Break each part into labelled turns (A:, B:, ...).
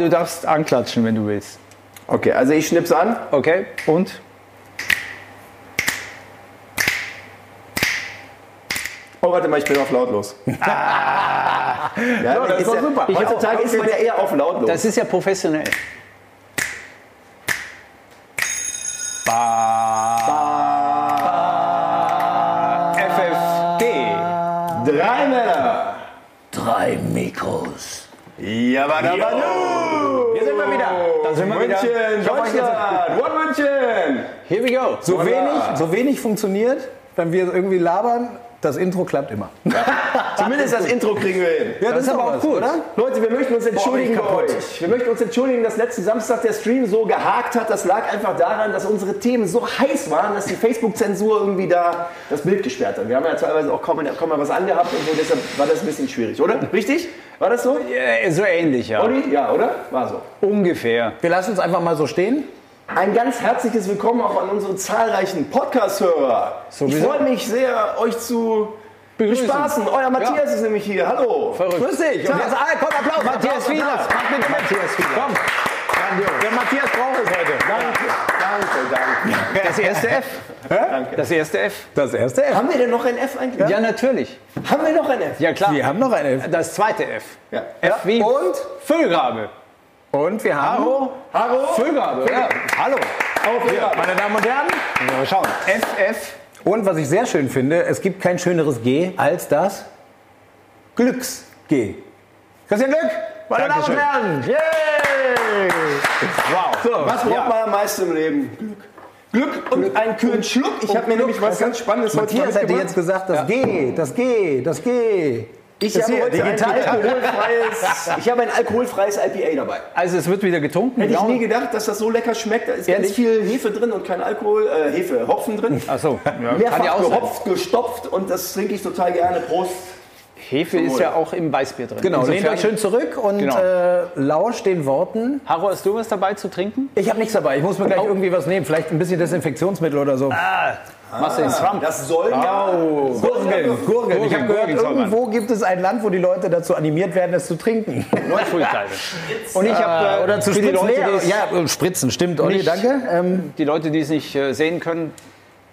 A: Du darfst anklatschen, wenn du willst.
B: Okay, also ich schnipp's an.
A: Okay, und?
B: Oh, warte mal, ich bin auf lautlos. ja, das ist doch super.
A: Ich
B: Heutzutage ist man ja eher auf lautlos.
A: Das ist ja professionell. FFG.
B: Drei Männer.
A: Drei Mikros. Hier sind wir wieder. Da sind wir wieder.
B: München,
A: euch
B: Deutschland. What München?
A: Here we go.
C: So wenig, so wenig funktioniert, wenn wir irgendwie labern, das Intro klappt immer.
B: Zumindest das Intro kriegen wir hin.
C: Ja,
A: Das ist aber auch gut.
C: oder?
B: Leute, wir möchten uns entschuldigen
C: ich
B: bei euch. Wir möchten uns entschuldigen, dass letzten Samstag der Stream so gehakt hat. Das lag einfach daran, dass unsere Themen so heiß waren, dass die Facebook-Zensur irgendwie da das Bild gesperrt hat. Wir haben ja teilweise auch kaum, kaum mal was angehabt und so, deshalb war das ein bisschen schwierig, oder? Richtig? War das so?
A: Äh, So ähnlich, ja.
B: Olli? Ja, oder? War so.
A: Ungefähr.
C: Wir lassen es einfach mal so stehen.
B: Ein ganz herzliches Willkommen auch an unsere zahlreichen Podcast-Hörer. Ich freue mich sehr, euch zu
A: Begrüßen.
B: bespaßen. Euer Matthias ist nämlich hier. Hallo.
A: Verrückt.
C: Grüß dich. Und jetzt, ah, komm, Applaus.
A: Matthias. Mach bitte Matthias Wieler.
C: Komm. Der Matthias braucht es heute.
B: Danke, danke.
A: Das erste F.
B: danke.
A: Das erste F.
C: Das erste F.
B: Haben wir denn noch ein F eigentlich?
A: Ja, natürlich.
B: Haben wir noch ein F?
A: Ja, klar.
C: Wir haben noch ein F.
A: Das zweite F.
B: Ja.
A: F wie
C: Und?
A: Füllgrabe.
C: Und wir haben,
A: Hallo?
B: Hallo?
A: Füllgrabe, ja. Hallo.
B: Auf ja.
C: meine Damen und Herren,
A: Mal schauen. FF.
C: und was ich sehr schön finde, es gibt kein schöneres G als das Glücks-G. Christian Glück, meine Damen und
A: Dankeschön.
C: Herren. Yay!
A: Wow.
C: So,
B: Was braucht man am meisten im Leben? Glück. Glück und einen kühlen Schluck. Ich habe mir nämlich was ganz Spannendes heute
C: Matthias hätte jetzt gesagt, das G, das G, das G.
B: Ich
C: Das
B: habe heute
C: digital.
B: ein alkoholfreies, ich habe ein alkoholfreies IPA dabei.
A: Also es wird wieder getrunken.
B: Hätte ich
A: Blau.
B: nie gedacht, dass das so lecker schmeckt. Da ist ganz
A: Ehrlich?
B: viel Hefe drin und kein Alkohol, äh, Hefe, Hopfen drin.
A: Ach so. Ja, ja
B: Mehrfach
A: auch sein.
B: gehopft, gestopft und das trinke ich total gerne. Prost.
A: Hefe ist ja auch im Weißbier drin.
C: Genau, lehnt
A: Insofern-
C: euch schön zurück und
A: Genau.
C: äh, lauscht den Worten.
A: Haro, hast du was dabei zu trinken?
C: Ich habe nichts dabei, ich muss mir gleich irgendwie was nehmen, vielleicht ein bisschen Desinfektionsmittel oder so.
A: Machst du den Trump?
B: Das soll ja.
C: Gurgeln, Gurgeln. Ich habe gehört, irgendwo gibt es ein Land, wo die Leute dazu animiert werden, es zu trinken.
A: Und ich habe
C: Äh, oder zu spritzen.
A: Leute,
C: ja, spritzen, stimmt, Olli,
A: Nicht-
C: danke. Ähm,
A: die Leute, die es nicht äh, sehen können,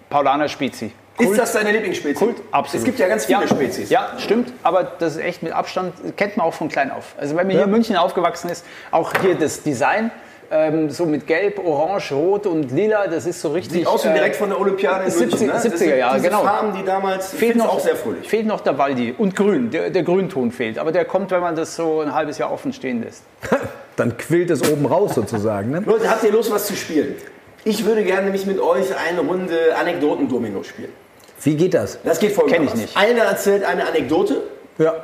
A: Paulaner Spezi.
B: Ist das deine Lieblingsspezies?
A: Kult, absolut.
B: Es gibt ja ganz viele
A: ja,
B: Spezies.
A: Ja, stimmt, aber das ist echt mit Abstand, kennt man auch von klein auf. Also wenn man hier in München aufgewachsen ist, auch hier das Design, ähm, so mit Gelb, Orange, Rot und Lila, das ist so richtig...
B: Sieht aus wie
A: äh,
B: direkt von der Olympiade in
A: 70
B: München. Ne? Das
A: 70er
B: sind
A: Jahre, genau.
B: Farben, die damals,
A: fehlt noch,
B: auch sehr fröhlich.
A: fehlt noch der Waldi und Grün, der, der Grünton fehlt. Aber der kommt, wenn man das so ein halbes Jahr offen stehen lässt.
C: dann quillt es oben raus sozusagen. Ne?
B: Leute, habt ihr Lust, was zu spielen? Ich würde gerne nämlich mit euch eine Runde Anekdoten-Domino spielen.
C: Wie geht das?
B: Das geht folgendermaßen.
A: Kenn ich nicht.
B: Einer erzählt eine Anekdote,
C: Ja,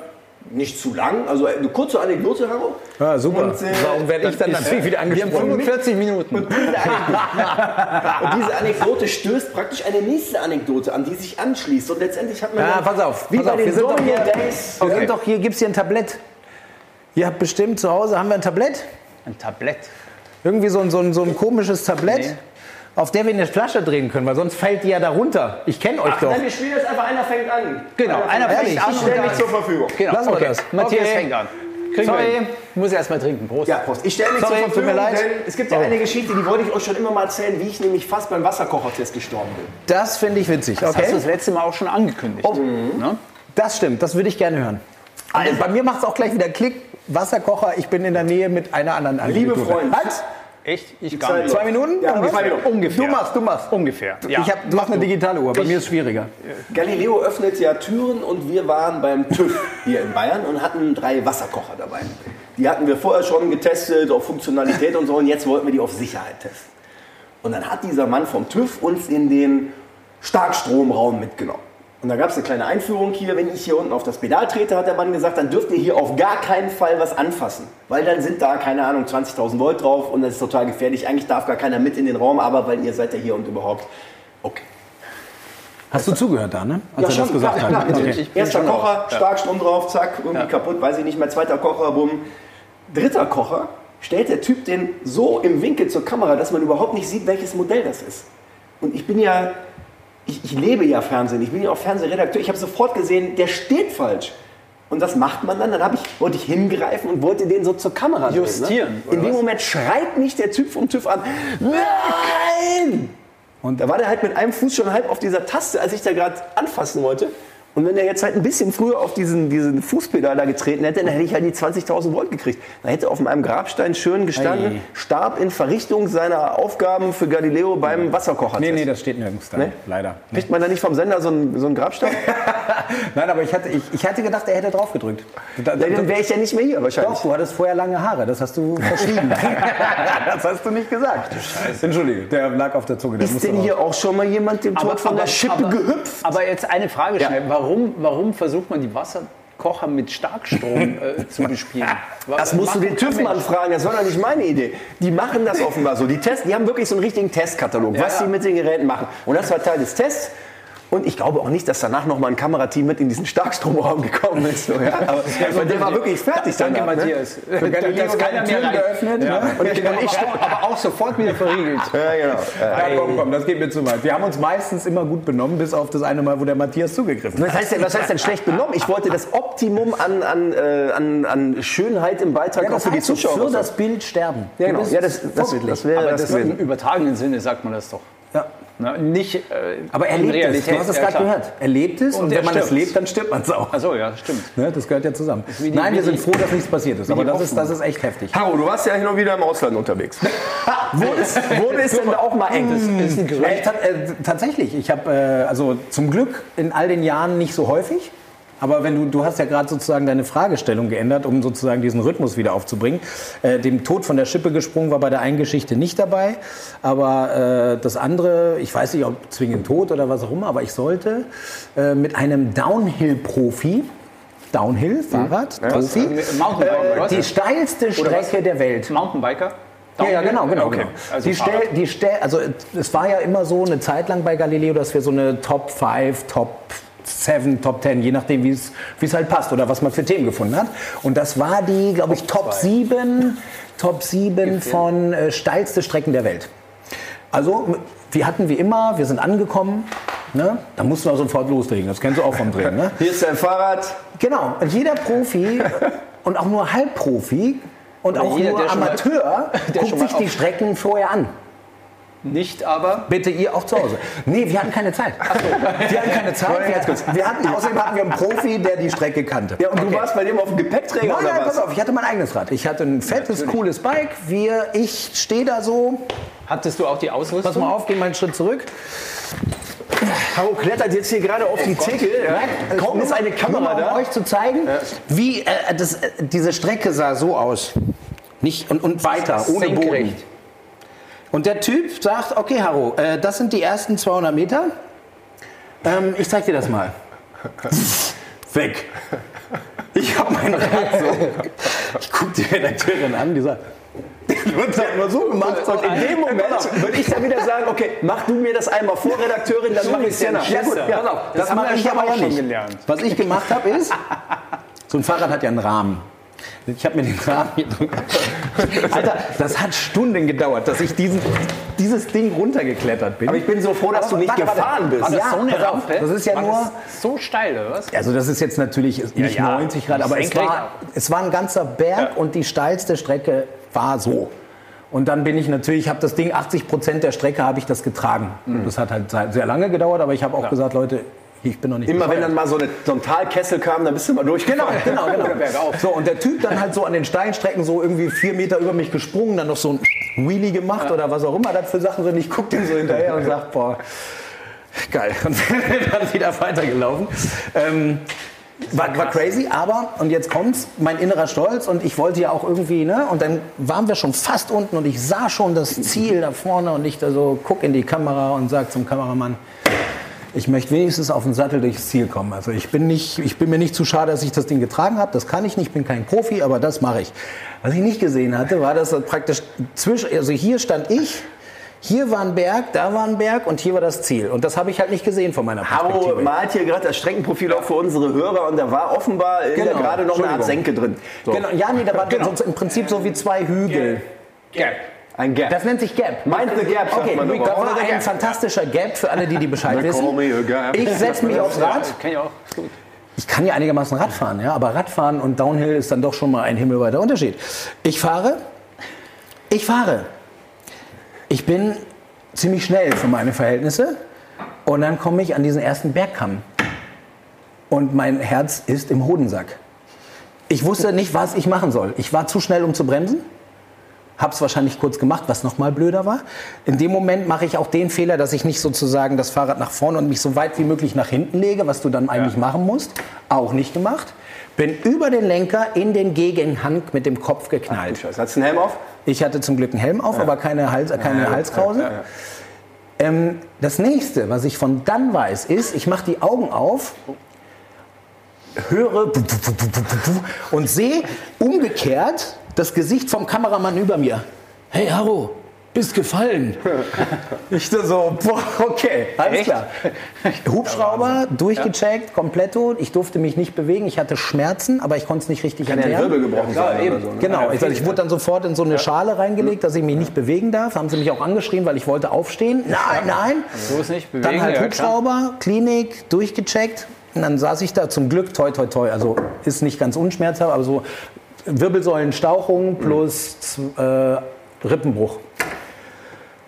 B: nicht zu lang, also eine kurze Anekdote, Haro.
C: ja super.
B: Und, äh,
C: Warum werde ich dann natürlich wieder
A: Wir haben
C: angesprochen?
A: 45 Minuten.
B: Und diese, Anekdote, und diese Anekdote stößt praktisch eine nächste Anekdote an, die sich anschließt. Und letztendlich hat man
C: Ja,
B: dann,
C: pass auf,
B: wie
C: pass
B: bei
C: auf,
B: den
C: wir sind doch
B: Domino
C: hier-
B: Days.
C: Wir sind doch hier, gibt es hier ein Tablett? Ihr habt bestimmt zu Hause, haben wir ein Tablett?
A: Ein Tablett.
C: Irgendwie so ein, so ein, so ein komisches Tablett,
A: Nee.
C: Auf der wir eine Flasche drehen können, weil sonst fällt die ja da runter. Ich kenne euch
B: Ach,
C: doch.
B: nein, wir spielen jetzt einfach, einer fängt an.
A: Genau, einer
B: fängt
A: fängt
B: an. Ich stelle mich zur Verfügung.
A: Genau.
C: Lassen wir
A: okay.
C: das.
A: Matthias
C: Okay.
A: fängt an. Kriegen wir
C: Sorry.
A: Ich muss erst mal trinken. Prost.
B: Ja, Prost. Ich stelle mich
C: Sorry,
B: zur
C: tut mir
B: Verfügung,
C: leid.
B: denn es gibt ja
C: Oh.
B: eine Geschichte, die wollte ich euch schon immer mal erzählen, wie ich nämlich fast beim Wasserkochertest gestorben bin.
C: Das finde ich witzig.
A: Das hast du
C: Okay?
A: das letzte Mal auch schon angekündigt.
C: Oh.
A: Ne?
C: Das stimmt, das würde ich gerne hören. Also, bei mir macht es auch gleich wieder Klick. Wasserkocher, ich bin in der Nähe mit einer anderen
B: Liebe
C: Anekdote.
B: Freunde.
C: Halt!
A: Echt? Ich gar nicht.
C: Zwei Minuten?
B: Ja,
C: Ungefähr.
B: Minuten.
A: Ungefähr.
C: Du machst, du machst.
A: Ungefähr. Ja.
C: Ich hab, du machst eine digitale Uhr, bei mir ist es schwieriger.
B: Galileo öffnet ja Türen und wir waren beim TÜV hier in Bayern und hatten drei Wasserkocher dabei. Die hatten wir vorher schon getestet auf Funktionalität und so und jetzt wollten wir die auf Sicherheit testen. Und dann hat dieser Mann vom TÜV uns in den Starkstromraum mitgenommen. Und da gab es eine kleine Einführung hier. Wenn ich hier unten auf das Pedal trete, hat der Mann gesagt, dann dürft ihr hier auf gar keinen Fall was anfassen. Weil dann sind da, keine Ahnung, 20.000 Volt drauf und das ist total gefährlich. Eigentlich darf gar keiner mit in den Raum, aber weil ihr seid ja hier und überhaupt. Okay.
C: Hast du zugehört da, ne? Als
B: Ja,
C: er
B: schon,
C: das gesagt
B: klar, klar,
C: hat.
B: natürlich.
A: Ich bin
B: Erster Kocher.
A: Ja.
B: Starkstrom drauf, zack, irgendwie kaputt, weiß ich nicht mehr. Zweiter Kocher, bumm. Dritter Kocher, stellt der Typ den so im Winkel zur Kamera, dass man überhaupt nicht sieht, welches Modell das ist. Und ich bin ja, ich, ich lebe ja Fernsehen, ich bin ja auch Fernsehredakteur. Ich habe sofort gesehen, der steht falsch. Und was macht man dann? Dann ich, wollte ich hingreifen und wollte den so zur Kamera drehen,
A: Justieren,
B: Ne? In dem
A: was?
B: Moment schreit mich der Typ vom TÜV an. Nein! Und da war der halt mit einem Fuß schon halb auf dieser Taste, als ich da gerade anfassen wollte. Und wenn er jetzt halt ein bisschen früher auf diesen, diesen Fußpedal da getreten hätte, dann hätte ich halt die 20.000 Volt gekriegt. Dann hätte auf meinem Grabstein schön gestanden,
C: Ei.
B: starb in Verrichtung seiner Aufgaben für Galileo beim Wasserkocher.
C: Nee, nee, das steht nirgends da.
B: Nee?
C: Leider.
B: Kriegt man da nicht vom Sender so einen, so einen Grabstein?
C: Nein, aber ich hatte, ich, ich hatte gedacht, er hätte drauf gedrückt. Da, da,
B: Ja, dann wäre ich ja nicht mehr hier wahrscheinlich.
C: Doch, du hattest vorher lange Haare, das hast du verschwiegen. das hast du nicht gesagt. Entschuldige, der lag auf der Zunge. Der
B: Ist denn hier auch schon mal jemand dem Tod von der Schippe
A: aber,
B: gehüpft?
A: Aber jetzt eine Frage
B: Ja.
A: schnell. Warum, warum versucht man die Wasserkocher mit Starkstrom äh, zu bespielen?
B: Das musst du den
A: Macht
B: TÜV
A: kein
B: mal
A: Mensch.
B: fragen, das war doch nicht meine Idee. Die machen das offenbar so. Die, Test, die haben wirklich so einen richtigen Testkatalog, was
A: ja.
B: sie mit den Geräten machen. Und das war Teil des Tests. Und ich glaube auch nicht, dass danach noch mal ein Kamerateam mit in diesen Starkstromraum gekommen ist. So, ja. Aber aber der war wirklich fertig
A: Danke,
B: danach, ne?
A: Matthias.
C: Galileo
A: Das keiner
C: hat
A: mehr
C: geöffnet,
A: Ja.
C: ne?
A: Und, ich, und ich aber auch sofort wieder verriegelt.
B: Ja, genau. Ja.
C: Ja, komm, komm, das geht mir zu weit. Wir haben uns meistens immer gut benommen, bis auf das eine Mal, wo der Matthias zugegriffen hat.
B: Was heißt, denn, was heißt denn schlecht benommen? Ich wollte das Optimum an, an, äh, an, an Schönheit im Beitrag auch für die Zuschauer.
C: für das Bild sterben.
B: ja, genau. Ja, das, das,
C: vorbildlich.
B: das wäre das
A: das im übertragenen Sinne sagt man das doch. Na, nicht äh,
C: Aber er lebt es. Du hast es
A: Ja,
C: gerade gehört. Er lebt es und,
A: Und
C: wenn man es
A: stirbt.
C: lebt, dann stirbt man es auch.
A: Achso, ja, stimmt.
C: Ne, das gehört ja zusammen.
A: die-
C: Nein, wir sind
A: die-
C: froh, dass nichts passiert ist. Aber das ist, das ist echt heftig.
B: Haro, du warst ja hin und wieder im Ausland unterwegs. wurde, es, wurde es denn auch mal eng?
A: Das ist ein Gerücht.
C: äh, tatsächlich, ich habe äh, also zum Glück in all den Jahren nicht so häufig. Aber wenn du, du hast ja gerade sozusagen deine Fragestellung geändert, um sozusagen diesen Rhythmus wieder aufzubringen. Äh, dem Tod von der Schippe gesprungen war bei der einen Geschichte nicht dabei. Aber äh, das andere, ich weiß nicht, ob zwingend tot oder was auch immer, aber ich sollte äh, mit einem Downhill-Profi, Downhill, Fahrrad, Profi,
A: Äh,
C: äh, die steilste Strecke der Welt.
A: Mountainbiker?
C: Ja, ja, genau, genau.
A: Okay.
C: genau.
A: Also
C: die
A: Fahrrad.
C: stell, die stell, also es war ja immer so eine Zeit lang bei Galileo, dass wir so eine Top 5, Top 7, Top 10, je nachdem, wie es halt passt oder was man für Themen gefunden hat. Und das war die, glaube ich, Top 7, Top 7 von äh, steilste Strecken der Welt. Also wir hatten wie immer, wir sind angekommen, ne? da mussten wir sofort loslegen. Das kennst du auch vom Drehen. Ne?
B: Hier ist dein Fahrrad.
C: Genau, und jeder Profi und auch nur Halbprofi und auch
A: jeder,
C: nur
A: mal-
C: Amateur
A: der
C: guckt
A: mal
C: sich die Strecken vorher an.
A: Nicht aber.
C: Bitte ihr auch zu Hause. Nee, wir hatten keine Zeit. Wir hatten keine Zeit. Wir, wir hatten, außerdem hatten wir einen Profi, der die Strecke kannte.
B: Ja, und du warst bei dem auf dem Gepäckträger
C: Nein,
B: oder
C: nein,
B: was?
C: pass auf, ich hatte mein eigenes Rad. Ich hatte ein fettes, cooles Bike. Wir, ich stehe da so.
A: Hattest du auch die Ausrüstung?
C: Pass mal auf, geh mal einen Schritt zurück.
B: Haro klettert jetzt hier gerade auf die Theke. Ja. Kaum ist eine Kamera
C: mal, um
B: da.
C: euch zu zeigen, wie äh, das, äh, diese Strecke sah so aus. Nicht, und, und weiter, ohne Boden. Und der Typ sagt, okay, Haro, äh, das sind die ersten 200 Meter. Ähm, ich zeig dir das mal. Weg. Ich hab mein Rad so. Ich guck die Redakteurin an, die sagt, du hast halt nur so gemacht.
B: Und in dem Moment würde ich dann wieder sagen, okay, mach du mir das einmal vor, Redakteurin, dann mach ich es ja nach.
A: Ja, gut, pass auf,
C: Das,
A: haben
C: mache ich aber ja
A: auch
C: nicht.
A: gelernt.
C: Was ich gemacht habe ist, so ein Fahrrad hat ja einen Rahmen. Ich habe mir den Rahmen drüber. Alter, das hat Stunden gedauert, dass ich diesen, dieses Ding runtergeklettert bin.
B: Aber ich bin so froh, dass
C: Aber
B: du nicht
C: warte, warte.
B: gefahren bist.
A: War das
C: Ja,
A: so eine Rampe?
C: das ist ja
A: War
C: nur-
A: so steil, oder was?
C: Also das ist jetzt natürlich nicht
A: ja,
C: 90 Grad, aber es war, es war ein ganzer Berg
A: Ja.
C: und die steilste Strecke war so. Und dann bin ich natürlich, habe das Ding, 80 Prozent der Strecke habe ich das getragen.
A: Mhm.
C: Das hat halt sehr lange gedauert, aber ich habe auch gesagt, Leute, ich bin noch nicht
B: Immer wenn
C: bescheuert.
B: dann mal so, eine, so ein Talkessel kam, dann bist du mal
C: Genau,
B: durchgefahren.
C: genau, genau.
A: Oder bergauf.
C: So, und der Typ dann halt so an den Steinstrecken so irgendwie vier Meter über mich gesprungen, dann noch so ein Wheelie gemacht oder was auch immer das für Sachen sind. Ich guck den so hinterher und sag, boah, geil. Und dann wieder weitergelaufen. Ähm, war, war crazy, aber, und jetzt kommt's, mein innerer Stolz und ich wollte ja auch irgendwie, ne, und dann waren wir schon fast unten und ich sah schon das Ziel da vorne und ich da so guck in die Kamera und sag zum Kameramann, ich möchte wenigstens auf den Sattel durchs Ziel kommen. Also ich bin, nicht, ich bin mir nicht zu schade, dass ich das Ding getragen habe. Das kann ich nicht, ich bin kein Profi, aber das mache ich. Was ich nicht gesehen hatte, war, dass das praktisch zwischen, also hier stand ich, hier war ein Berg, da war ein Berg und hier war das Ziel. Und das habe ich halt nicht gesehen von meiner
B: Haro
C: Perspektive.
B: malt hier gerade das Streckenprofil auch für unsere Hörer und da war offenbar
C: Genau,
B: gerade noch eine Art Senke drin. So.
C: Genau, ja, nee, da war so im Prinzip so wie zwei Hügel.
A: Gap.
B: Ein Gap.
C: Das nennt sich Gap.
B: Mind the Gap, sagt
C: Okay,
B: man
C: das war ein fantastischer Gap für alle, die die Bescheid wissen.
B: gap.
C: Ich setze mich aufs Rad.
A: Kenn ich auch. Ist gut.
C: ich kann ja einigermaßen Radfahren, ja, aber Radfahren und Downhill ist dann doch schon mal ein himmelweiter Unterschied. Ich fahre, ich fahre. Ich bin ziemlich schnell für meine Verhältnisse und dann komme ich an diesen ersten Bergkamm und mein Herz ist im Hodensack. Ich wusste nicht, was ich machen soll. Ich war zu schnell, um zu bremsen. Habe es wahrscheinlich kurz gemacht, was noch mal blöder war. In dem Moment mache ich auch den Fehler, dass ich nicht sozusagen das Fahrrad nach vorne und mich so weit wie möglich nach hinten lege, was du dann eigentlich machen musst. Auch nicht gemacht. Bin über den Lenker in den Gegenhang mit dem Kopf geknallt.
B: Scheiße. Hast du einen Helm auf?
C: Ich hatte zum Glück einen Helm auf, aber keine, Hals, keine Halskrause. Ähm, das nächste, was ich von dann weiß, ist, ich mache die Augen auf, höre und sehe umgekehrt das Gesicht vom Kameramann über mir. Hey Haro, bist gefallen. Ich da so, boah, okay, alles
A: Echt?
C: klar. Hubschrauber, durchgecheckt, kompletto. Ich durfte mich nicht bewegen. Ich hatte Schmerzen, aber ich konnte es nicht richtig
B: Kann ja
C: erklären.
B: Wirbel gebrochen
A: klar,
B: sein so. Ne?
C: Genau, ich, ich wurde dann sofort in so eine Schale reingelegt, dass ich mich nicht bewegen darf. Haben sie mich auch angeschrien, weil ich wollte aufstehen. Nein, nein.
A: So ist nicht bewegen.
C: Dann halt
A: ja.
C: Hubschrauber, Klinik, durchgecheckt. Und dann saß ich da zum Glück, toi, toi, toi. Also ist nicht ganz unschmerzhaft, aber so Wirbelsäulenstauchung plus äh, Rippenbruch.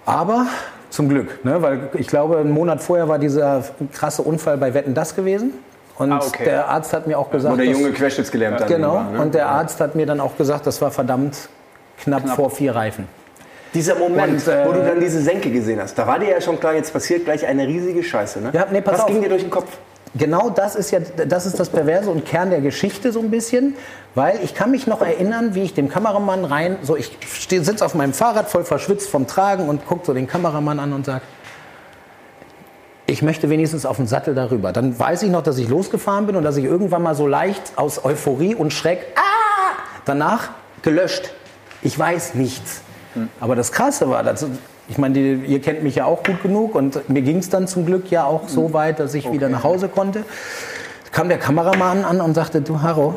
C: Aber zum Glück, ne? weil ich glaube, einen Monat vorher war dieser krasse Unfall bei Wetten das gewesen. Und
A: Ah, okay.
C: der Arzt hat mir auch gesagt,
B: Wo der junge querschnittsgelähmt dann
C: Genau,
B: war, ne?
C: und der Arzt hat mir dann auch gesagt, das war verdammt knapp, vor vier Reifen.
B: Dieser Moment,
C: Und, äh,
B: wo du dann diese Senke gesehen hast, da war dir ja schon klar, jetzt passiert gleich eine riesige Scheiße. Ne?
C: Ja, nee, pass
B: Was
C: auf.
B: ging dir durch den Kopf?
C: Genau das ist ja das ist das Perverse und Kern der Geschichte so ein bisschen, weil ich kann mich noch erinnern, wie ich dem Kameramann rein, so ich sitze auf meinem Fahrrad voll verschwitzt vom Tragen und gucke so den Kameramann an und sage, ich möchte wenigstens auf den Sattel darüber. Dann weiß ich noch, dass ich losgefahren bin und dass ich irgendwann mal so leicht aus Euphorie und Schreck ah, danach gelöscht. Ich weiß nichts. Aber das Krasse war, dass, ich meine, die, ihr kennt mich ja auch gut genug und mir ging es dann zum Glück ja auch so weit, dass ich wieder nach Hause konnte. Kam der Kameramann an und sagte, du Harro,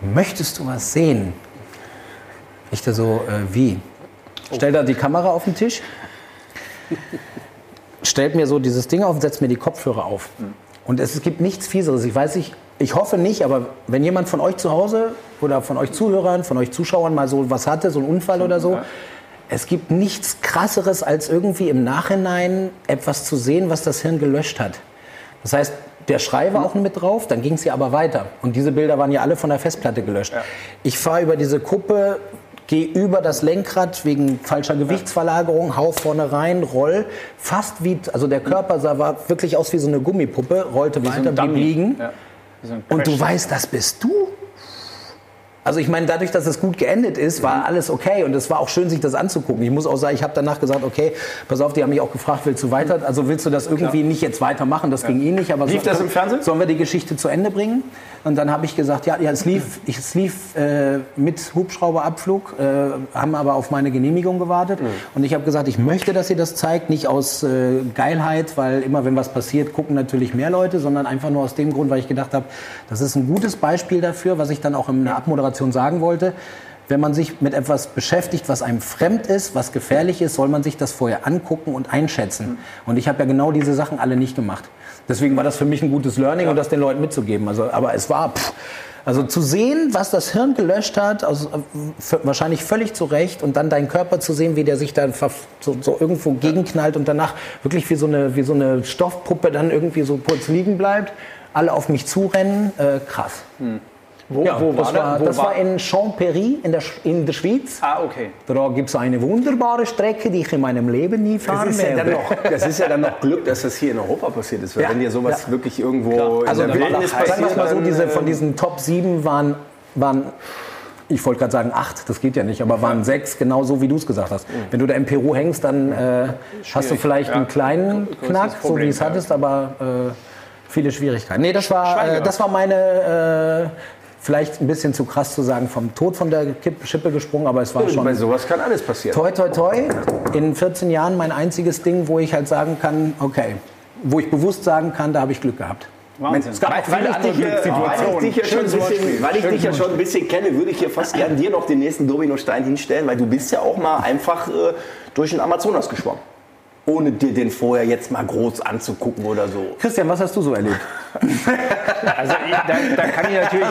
C: möchtest du was sehen? Ich da so, äh, wie? Stellt da die Kamera auf den Tisch, stellt mir so dieses Ding auf und setzt mir die Kopfhörer auf. Und es gibt nichts Fieseres. Ich weiß nicht, ich hoffe nicht, aber wenn jemand von euch zu Hause oder von euch Zuhörern, von euch Zuschauern mal so was hatte, so einen Unfall oder so, es gibt nichts krasseres, als irgendwie im Nachhinein etwas zu sehen, was das Hirn gelöscht hat. Das heißt, der Schrei war auch mit drauf, dann ging es ja aber weiter. Und diese Bilder waren ja alle von der Festplatte gelöscht. Ich fahre über diese Kuppe, gehe über das Lenkrad wegen falscher Gewichtsverlagerung, hau vorne rein, roll, fast wie, also der Körper sah war wirklich aus wie so eine Gummipuppe, rollte
A: so
C: weiter,
A: ein
C: blieb liegen.
A: Ja. Wie so
C: Und du weißt, das bist du. Also ich meine, dadurch, dass es gut geendet ist, war alles okay und es war auch schön, sich das anzugucken. Ich muss auch sagen, ich habe danach gesagt, okay, pass auf, die haben mich auch gefragt, willst du weiter? Also willst du das irgendwie nicht jetzt weitermachen? Das ging eh nicht. Aber
B: Lief das im Fernsehen?
C: Sollen wir die Geschichte zu Ende bringen? Und dann habe ich gesagt, ja, ja es lief, ich, es lief äh, mit Hubschrauberabflug, äh, haben aber auf meine Genehmigung gewartet. Und ich habe gesagt, ich möchte, dass ihr das zeigt, nicht aus äh, Geilheit, weil immer wenn was passiert, gucken natürlich mehr Leute, sondern einfach nur aus dem Grund, weil ich gedacht habe, das ist ein gutes Beispiel dafür, was ich dann auch in der Abmoderation sagen wollte. Wenn man sich mit etwas beschäftigt, was einem fremd ist, was gefährlich ist, soll man sich das vorher angucken und einschätzen. Und ich habe ja genau diese Sachen alle nicht gemacht. Deswegen war das für mich ein gutes Learning und das den Leuten mitzugeben. Also, aber es war, pff, also zu sehen, was das Hirn gelöscht hat, also, äh, wahrscheinlich völlig zu Recht, und dann deinen Körper zu sehen, wie der sich dann so, so irgendwo gegenknallt und danach wirklich wie so, eine, wie so eine Stoffpuppe dann irgendwie so kurz liegen bleibt, alle auf mich zurennen, äh, krass.
A: Wo,
C: Ja,
A: wo
C: das
A: war
C: war,
A: das?
C: Das war in Champéry in der, in der Schweiz.
A: Ah, okay.
C: Da gibt es eine wunderbare Strecke, die ich in meinem Leben nie
B: Das
C: fahren
B: ist, ja dann
C: werde.
B: noch, das ist ja dann noch Glück, dass das hier in Europa passiert ist. Weil
C: Ja,
B: wenn dir sowas
C: ja.
B: wirklich irgendwo
C: Also
B: in der
C: da
B: Wildnis
C: waren, sagen wir
B: passiert,
C: mal so, diese, von diesen Top 7 waren, waren ich wollte gerade sagen acht, das geht ja nicht, aber waren sechs, genau so wie du es gesagt hast. Wenn du da im Peru hängst, dann äh, hast du vielleicht
A: ja.
C: einen kleinen
A: Größeres
C: Knack, so
A: Problem,
C: wie es
A: ja.
C: hattest, aber äh, viele Schwierigkeiten. Nee, das war, äh, das war meine, äh, vielleicht ein bisschen zu krass zu sagen, vom Tod von der Kipp Schippe gesprungen, aber es war schon
B: bei sowas kann alles passieren.
C: Toi, toi, toi. In 14 Jahren mein einziges Ding, wo ich halt sagen kann, okay, wo ich bewusst sagen kann, da habe ich Glück gehabt.
A: Wahnsinn.
C: Es gab auch viele
B: ich
C: andere
B: dich,
C: Glückssituationen.
B: weil ich dich ja schon ein
A: Schönes
B: bisschen,
A: Wortspiel.
B: weil ich dich ja schon ein bisschen kenne, würde ich hier fast gern dir noch den nächsten Dominostein hinstellen, weil du bist ja auch mal einfach äh, durch den Amazonas geschwommen. Ohne dir den vorher jetzt mal groß anzugucken oder so.
C: Christian, was hast du so erlebt?
A: Also da, da, kann ich natürlich,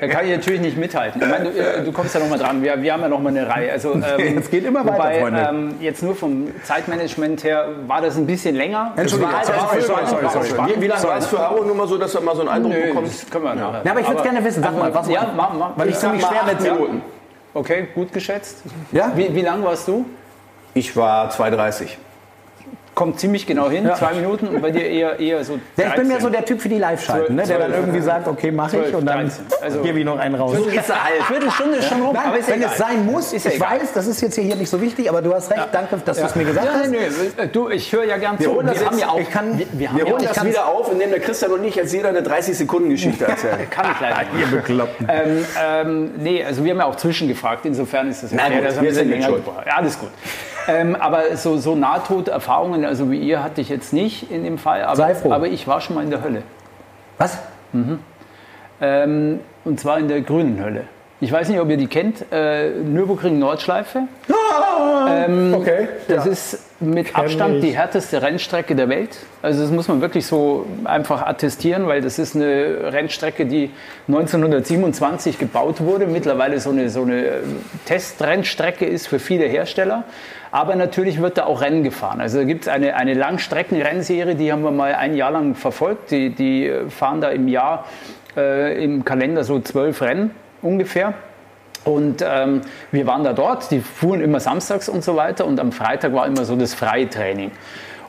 A: da kann ich natürlich nicht mithalten. Ich meine, du, äh, du kommst ja noch mal dran. Wir, wir haben ja noch mal eine Reihe. Also, ähm,
C: Es geht immer weiter,
A: wobei,
C: Freunde.
A: Ähm, jetzt nur vom Zeitmanagement her war das ein bisschen länger.
C: Entschuldigung,
A: Das war
C: sorry,
A: halt-
C: sorry, sorry, sorry.
A: Spannend.
B: Wie, wie lange war es für Haro nur mal so, dass du mal so einen Eindruck
A: Nö,
B: bekommst?
A: das können wir nachher.
C: Ja, aber ich würde gerne wissen, sag mal, was
A: Ja, mach, mach.
C: Weil ich ziemlich schwer mit-
A: Minuten. Okay, gut geschätzt.
C: Ja?
A: Wie, wie lang warst du?
B: Ich war 2,30.
A: Kommt ziemlich genau hin, zwei Minuten und bei dir eher, eher so.
C: Ja, ich bin mehr
A: 13.
C: so der Typ für die Live-Schalten, ne? der dann irgendwie sagt, okay, mache ich
A: 12,
C: und dann
A: 13. Also-
C: gebe ich noch einen raus.
A: Ist er halt. Viertelstunde ist schon rum,
C: Nein,
A: aber
C: wenn
A: egal.
C: es sein muss,
A: Ist ja
C: ich
A: egal.
C: weiß, das ist jetzt hier nicht so wichtig, aber du hast recht, danke, dass du es mir gesagt
A: Ja,
C: hast.
A: nee, nee, du, ich höre ja gern zu.
B: holen das
A: wir haben ja auch,
C: ich kann-
A: wir, wir
B: Wir
A: ja
B: holen das wieder auf, indem der Christian und ich jetzt jeder eine 30-Sekunden-Geschichte erzählen.
A: kann ich leider nicht.
C: Bekloppten.
A: Ähm, ähm, nee, also wir haben ja auch zwischengefragt, insofern ist das das hat
B: wir sind
A: länger
B: schuld.
A: Ja, alles gut. Ähm, aber so, so Nahtoderfahrungen, also wie ihr, hatte ich jetzt nicht in dem Fall, aber,
C: Sei froh.
A: aber ich war schon mal in der Hölle.
C: Was?
A: Ähm, und zwar in der grünen Hölle. Ich weiß nicht, ob ihr die kennt, äh, Nürburgring Nordschleife. Ähm,
C: Okay.
A: Das ist mit Abstand
C: ich.
A: die härteste Rennstrecke der Welt. Also das muss man wirklich so einfach attestieren, weil das ist eine Rennstrecke, die 1927 gebaut wurde. Mittlerweile so eine, so eine äh, Testrennstrecke ist für viele Hersteller. Aber natürlich wird da auch Rennen gefahren. Also gibt es eine, eine Langstreckenrennserie, die haben wir mal ein Jahr lang verfolgt. Die, die äh, fahren da im Jahr äh, im Kalender so zwölf Rennen ungefähr. Und ähm, wir waren da dort, die fuhren immer samstags und so weiter und am Freitag war immer so das Freitraining.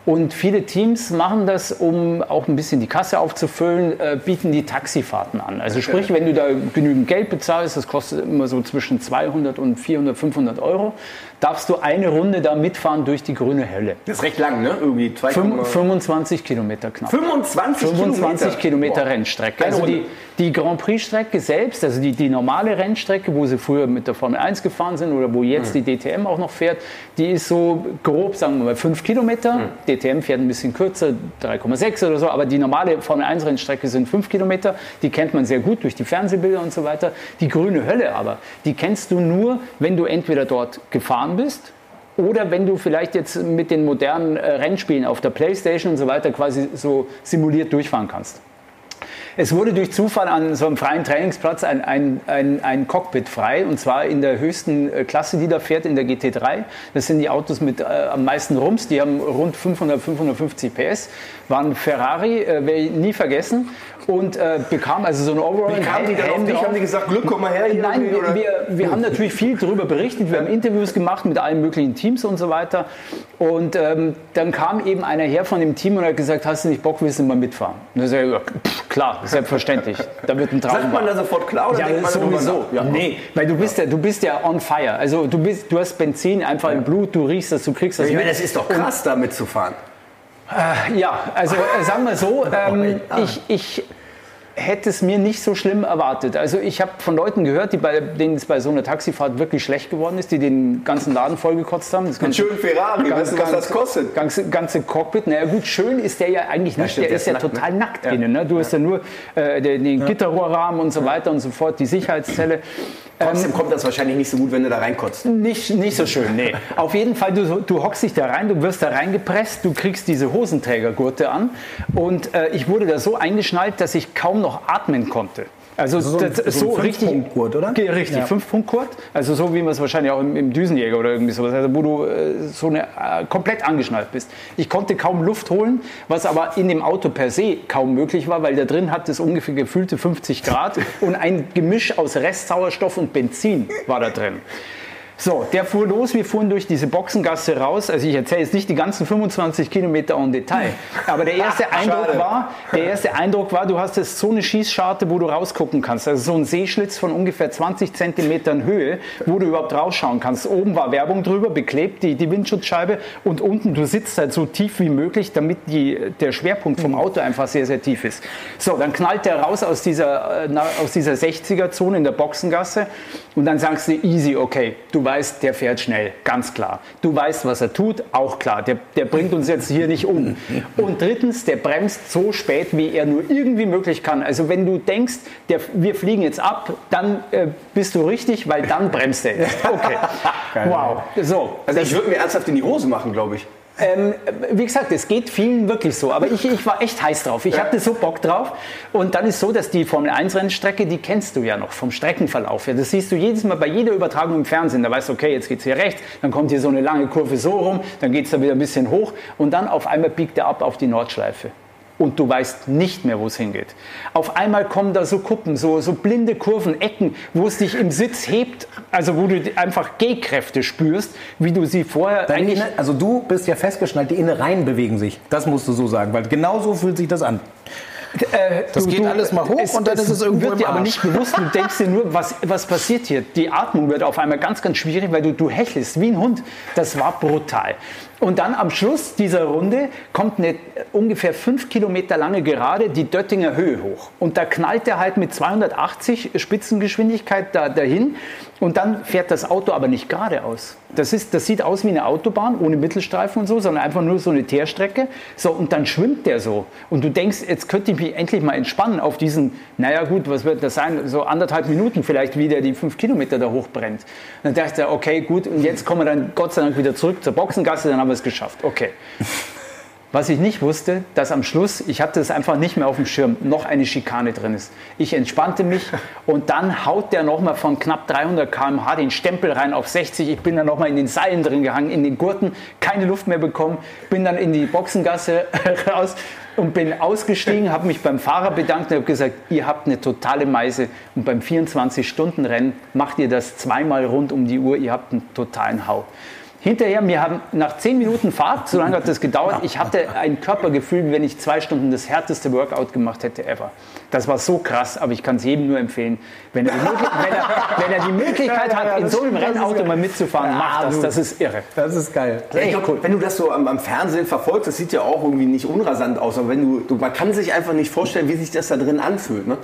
A: Und viele Teams machen das, um auch ein bisschen die Kasse aufzufüllen, äh, bieten die Taxifahrten an. Also sprich, wenn du da genügend Geld bezahlst, das kostet immer so zwischen 200 und 400, 500 Euro, darfst du eine Runde da mitfahren durch die grüne Hölle.
B: Das ist recht lang, ne? Irgendwie 2,
A: Fünf- 25 Kilometer knapp.
B: 25
A: 25 Kilometer
B: Boah.
A: Rennstrecke.
B: Eine
A: Also die,
B: Runde.
A: die Grand Prix-Strecke selbst, also die, die normale Rennstrecke, wo sie früher mit der Formel 1 gefahren sind oder wo jetzt
B: Hm.
A: die DTM auch noch fährt, die ist so grob, sagen wir mal, 5 Kilometer.
B: Hm.
A: DTM fährt ein bisschen kürzer, 3,6 oder so, aber die normale Formel 1 Rennstrecke sind 5 Kilometer. Die kennt man sehr gut durch die Fernsehbilder und so weiter. Die grüne Hölle aber, die kennst du nur, wenn du entweder dort gefahren bist oder wenn du vielleicht jetzt mit den modernen äh, Rennspielen auf der Playstation und so weiter quasi so simuliert durchfahren kannst. Es wurde durch Zufall an so einem freien Trainingsplatz ein, ein, ein, ein Cockpit frei und zwar in der höchsten äh, Klasse, die da fährt, in der GT3. Das sind die Autos mit äh, am meisten Rums, die haben rund 500, 550 PS, waren Ferrari, äh, werde ich nie vergessen und äh, bekam also so eine Overall.
B: Wie kamen die dann auf dich? Haben die gesagt, Glück, komm mal her hier?
A: Nein, wir, wir, wir haben natürlich viel darüber berichtet, wir haben Interviews gemacht mit allen möglichen Teams und so weiter. Und ähm, dann kam eben einer her von dem Team und hat gesagt, hast du nicht Bock, willst du mal mitfahren? Und dann sag ich, pff, klar, selbstverständlich, da wird ein Traum
B: Sagt man da sofort klar oder
A: Ja,
B: denkt man
A: sowieso.
B: Ja.
A: Nee, weil du bist ja, du bist ja on fire. Also du bist, du hast Benzin einfach im Blut, du riechst das, du kriegst das.
B: Ich meine, das ist doch krass, da mitzufahren.
A: Ja, also äh, sagen wir so, ähm, ich, ich hätte es mir nicht so schlimm erwartet. Also ich habe von Leuten gehört, die bei, denen es bei so einer Taxifahrt wirklich schlecht geworden ist, die den ganzen Laden vollgekotzt haben. Das ganze,
B: schönen Ferrari, weißt du, was das kostet?
A: Ganze, ganze Cockpit, naja gut, schön ist der ja eigentlich nicht,
B: stimmt,
A: der
B: der
A: ist
B: ist
A: ja
B: nackt,
A: total
B: ne?
A: nackt innen. Ne? Du hast ja nur äh, den, den Gitterrohrrahmen und so weiter und so fort, die Sicherheitszelle.
B: Trotzdem kommt das wahrscheinlich nicht so gut, wenn du da reinkotzt.
A: Nicht, nicht so schön, nee. Auf jeden Fall, du, du hockst dich da rein, du wirst da reingepresst, du kriegst diese Hosenträgergurte an und äh, ich wurde da so eingeschnallt, dass ich kaum noch atmen konnte. Also
C: so ein-
A: das,
C: so ein
A: so richtig,
C: Fünf-Punkt-Gurt, oder?
A: Ge- Richtig,
C: Ja.
A: Fünf-Punkt-Gurt. Also so wie man es wahrscheinlich auch im, im Düsenjäger oder irgendwie sowas, also wo du äh, so eine, äh, komplett angeschnallt bist. Ich konnte kaum Luft holen, was aber in dem Auto per se kaum möglich war, weil da drin hat es ungefähr gefühlte 50 Grad und ein Gemisch aus Restsauerstoff und Benzin war da drin. So, der fuhr los, wir fuhren durch diese Boxengasse raus. Also ich erzähle jetzt nicht die ganzen 25 Kilometer en Detail. Aber der erste Eindruck
B: schade.
A: war, der erste Eindruck war, du hast jetzt so eine Schießscharte, wo du rausgucken kannst. Also so ein Seeschlitz von ungefähr 20 Zentimetern Höhe, wo du überhaupt rausschauen kannst. Oben war Werbung drüber, beklebt die, die Windschutzscheibe und unten, du sitzt halt so tief wie möglich, damit die, der Schwerpunkt vom Auto einfach sehr, sehr tief ist. So, dann knallt der raus aus dieser, äh, aus dieser 60er-Zone in der Boxengasse und dann sagst du easy, okay, du weißt, der fährt schnell, ganz klar. Du weißt, was er tut, auch klar. Der, der bringt uns jetzt hier nicht um. Und drittens, der bremst so spät, wie er nur irgendwie möglich kann. Also wenn du denkst, der, wir fliegen jetzt ab, dann äh, bist du richtig, weil dann bremst er jetzt. Okay. wow. So.
B: Also ich würde mir ernsthaft in die Hose machen, glaube ich.
A: Ähm, wie gesagt, es geht vielen wirklich so. Aber ich, ich war echt heiß drauf. Ich ja. hatte so Bock drauf. Und dann ist so, dass die Formel 1 Rennstrecke, die kennst du ja noch vom Streckenverlauf. Ja, das siehst du jedes Mal bei jeder Übertragung im Fernsehen. Da weißt du, okay, jetzt geht es hier rechts, dann kommt hier so eine lange Kurve so rum, dann geht es da wieder ein bisschen hoch und dann auf einmal biegt er ab auf die Nordschleife und du weißt nicht mehr, wo es hingeht. Auf einmal kommen da so Kuppen, so, so blinde Kurven, Ecken, wo es dich im Sitz hebt, also wo du einfach Gehkräfte spürst, wie du sie vorher
C: Deine eigentlich... Inne, also du bist ja festgeschnallt, die Innereien bewegen sich. Das musst du so sagen, weil genau so fühlt sich das an.
A: Äh, das du, geht du, alles mal hoch und dann ist es irgendwo wird dir aber nicht bewusst. Du denkst dir nur, was, was passiert hier? Die Atmung wird auf einmal ganz, ganz schwierig, weil du, du hechelst wie ein Hund. Das war brutal. Und dann am Schluss dieser Runde kommt eine ungefähr fünf Kilometer lange Gerade die Döttinger Höhe hoch. Und da knallt er halt mit 280 Spitzengeschwindigkeit da, dahin. Und dann fährt das Auto aber nicht geradeaus. Das, ist, das sieht aus wie eine Autobahn ohne Mittelstreifen und so, sondern einfach nur so eine Teerstrecke. So, und dann schwimmt der so. Und du denkst, jetzt könnte ich mich endlich mal entspannen auf diesen, naja gut, was wird das sein? So anderthalb Minuten vielleicht, wie der die fünf Kilometer da hochbrennt. Und dann dachte ich, okay, gut, und jetzt kommen wir dann Gott sei Dank wieder zurück zur Boxengasse, dann wir es geschafft. Okay. Was ich nicht wusste, dass am Schluss, ich hatte es einfach nicht mehr auf dem Schirm, noch eine Schikane drin ist. Ich entspannte mich und dann haut der nochmal von knapp 300 km/h den Stempel rein auf 60. Ich bin dann nochmal in den Seilen drin gehangen, in den Gurten, keine Luft mehr bekommen, bin dann in die Boxengasse raus und bin ausgestiegen, habe mich beim Fahrer bedankt und habe gesagt, ihr habt eine totale Meise und beim 24-Stunden-Rennen macht ihr das zweimal rund um die Uhr, ihr habt einen totalen Hau. Hinterher, wir haben nach zehn Minuten Fahrt, so lange hat das gedauert, ich hatte ein Körpergefühl, wie wenn ich zwei Stunden das härteste Workout gemacht hätte ever. Das war so krass, aber ich kann es jedem nur empfehlen, wenn er die, wenn er, wenn er die Möglichkeit hat, in so einem Rennauto mal mitzufahren, macht das. Das ist irre.
C: Das ist geil.
B: Das ist cool. Wenn du das so am, am, Fernsehen verfolgst, das sieht ja auch irgendwie nicht unrasant aus, aber wenn du, du, man kann sich einfach nicht vorstellen, wie sich das da drin anfühlt. Ne?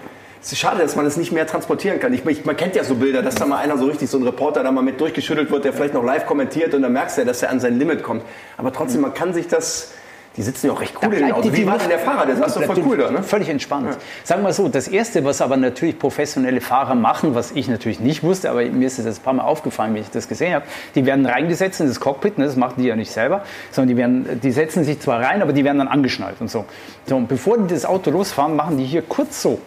B: Es ist schade, dass man es nicht mehr transportieren kann. Ich, ich, man kennt ja so Bilder, dass da mal einer so richtig, so ein Reporter da mal mit durchgeschüttelt wird, der vielleicht noch live kommentiert und dann merkst du ja, dass er an sein Limit kommt. Aber trotzdem, man kann sich das, die sitzen ja auch recht cool in den Autos. Wie war denn der Fahrer? Der saß doch voll cool da, ne?
A: Völlig entspannt. Ja. Sagen wir mal so, das Erste, was aber natürlich professionelle Fahrer machen, was ich natürlich nicht wusste, aber mir ist jetzt ein paar Mal aufgefallen, wie ich das gesehen habe, die werden reingesetzt in das Cockpit, ne, das machen die ja nicht selber, sondern die, werden, die setzen sich zwar rein, aber die werden dann angeschnallt und so. so und bevor die das Auto losfahren, machen die hier kurz so,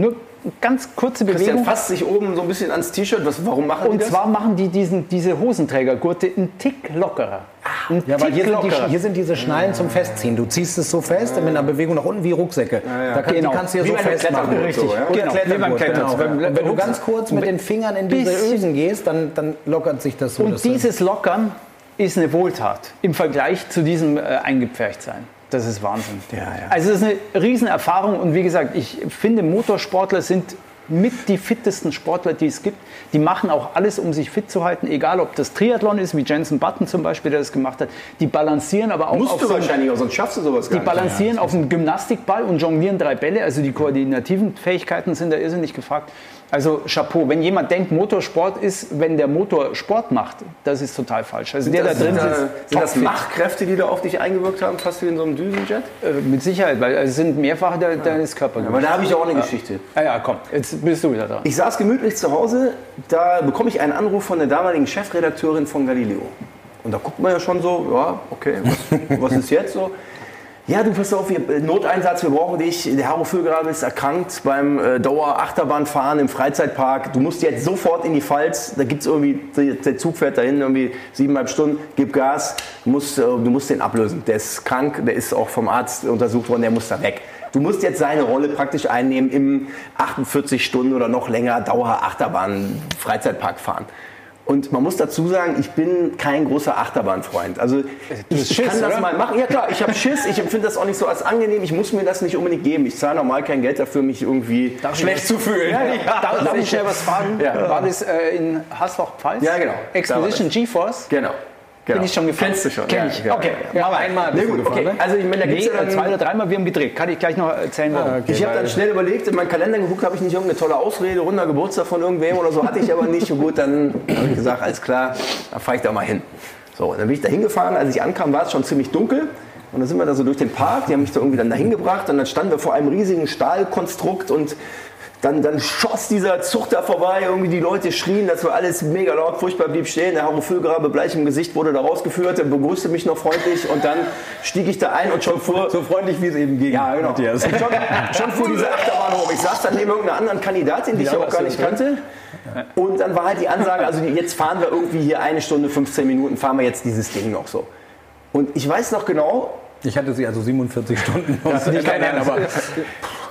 A: nur ganz kurze Bewegung. Christian
B: fasst sich oben so ein bisschen ans T-Shirt. warum machen
A: Und die das? Und zwar machen die diesen, diese Hosenträgergurte einen Tick lockerer.
C: Ein ja, weil hier sind, die, hier sind, diese Schnallen zum Festziehen. Du ziehst es so fest mit einer Bewegung nach unten wie Rucksäcke.
B: Ja, ja. Da kann, genau. Die kannst du hier wie so festmachen.
C: Richtig. So, ja? Genau. Wie beim Genau. Wenn, wenn du ganz kurz mit den Fingern in diese Ösen gehst, dann, dann lockert sich das so.
A: Und dieses Lockern ist eine Wohltat im Vergleich zu diesem äh, Eingepferchtsein. Das ist Wahnsinn. Ja, ja. Also es ist eine Riesenerfahrung und wie gesagt, ich finde Motorsportler sind mit die fittesten Sportler, die es gibt. Die machen auch alles, um sich fit zu halten, egal ob das Triathlon ist, wie Jensen Button zum Beispiel, der das gemacht hat. Die balancieren aber auch
B: Musst auf du so wahrscheinlich auch, sonst schaffst du sowas
A: Die gar balancieren ja, auf einem Gymnastikball und jonglieren drei Bälle. Also die koordinativen Fähigkeiten sind da irrsinnig gefragt. Also Chapeau. Wenn jemand denkt, Motorsport ist, wenn der Motor Sport macht, das ist total falsch. Also
B: sind der das, da drin sind, sitzt, sind das Machtkräfte, die da auf dich eingewirkt haben, fast wie in so einem Düsenjet?
A: Äh, mit Sicherheit, weil es sind mehrfach de, deines Körpers.
B: Ja, aber da habe ich auch eine ja. Geschichte.
A: Ja, ja, komm, jetzt bist du wieder dran.
B: Ich saß gemütlich zu Hause, da bekomme ich einen Anruf von der damaligen Chefredakteurin von Galileo. Und da guckt man ja schon so, ja, okay, was, was ist jetzt so? Ja, du pass auf, wir, äh, Noteinsatz, wir brauchen dich. Der Haro Füllgrabe ist erkrankt beim äh, Dauer-Achterbahnfahren im Freizeitpark. Du musst jetzt sofort in die Pfalz. Da gibt es irgendwie, der Zug fährt dahin, irgendwie siebeneinhalb Stunden, gib Gas. Du musst, äh, du musst den ablösen. Der ist krank, der ist auch vom Arzt untersucht worden, der muss da weg. Du musst jetzt seine Rolle praktisch einnehmen im 48 Stunden oder noch länger Dauer-Achterbahn-Freizeitpark fahren. Und man muss dazu sagen, ich bin kein großer Achterbahnfreund. Also ich, Schiss, kann das oder? mal machen. Ja klar, ich habe Schiss. Ich empfinde das auch nicht so als angenehm. Ich muss mir das nicht unbedingt geben. Ich zahle normal kein Geld dafür, mich irgendwie darf schlecht zu fühlen. Ja,
A: ja. Darf, darf ich schnell was fragen? Ja. War das äh, in Haßloch-Pfalz?
B: Ja, genau.
A: Expedition GeForce?
B: Genau.
A: Genau. Bin ich schon gefahren?
B: Kennst du schon?
A: Kenn ich. Ja, okay, ja, aber einmal.
B: Nee, gut, okay.
A: Also ich meine, da gibt es ja zwei oder dreimal, wir haben gedreht. Kann ich gleich noch erzählen,
B: warum. Ah, okay, ich habe dann schnell überlegt, in meinen Kalender geguckt, habe ich nicht irgendeine tolle Ausrede, runder Geburtstag von irgendwem oder so, hatte ich aber nicht. Und gut, dann habe ich gesagt, alles klar, da fahre ich da mal hin. So, dann bin ich da hingefahren. Als ich ankam, war es schon ziemlich dunkel. Und dann sind wir da so durch den Park, die haben mich da irgendwie dann dahin gebracht und dann standen wir vor einem riesigen Stahlkonstrukt und Dann, dann schoss dieser Zug da vorbei, irgendwie die Leute schrien, das war alles mega laut, furchtbar blieb stehen. Der Harro Füllgrabe, bleich im Gesicht, wurde da rausgeführt, er begrüßte mich noch freundlich und dann stieg ich da ein und schon vor.
C: So freundlich wie es eben ging.
B: Ja, genau.
C: Matthias.
B: Und schon, schon fuhr diese Achterbahn hoch. Ich saß dann neben irgendeiner anderen Kandidatin, die ich
A: Ja,
B: auch
A: was
B: gar nicht
A: okay.
B: kannte. Und dann war halt die Ansage, also jetzt fahren wir irgendwie hier eine Stunde, 15 Minuten, fahren wir jetzt dieses Ding noch so. Und ich weiß noch genau,
C: Ich hatte sie also 47 Stunden. Das
A: nicht kein Ernst.
C: aber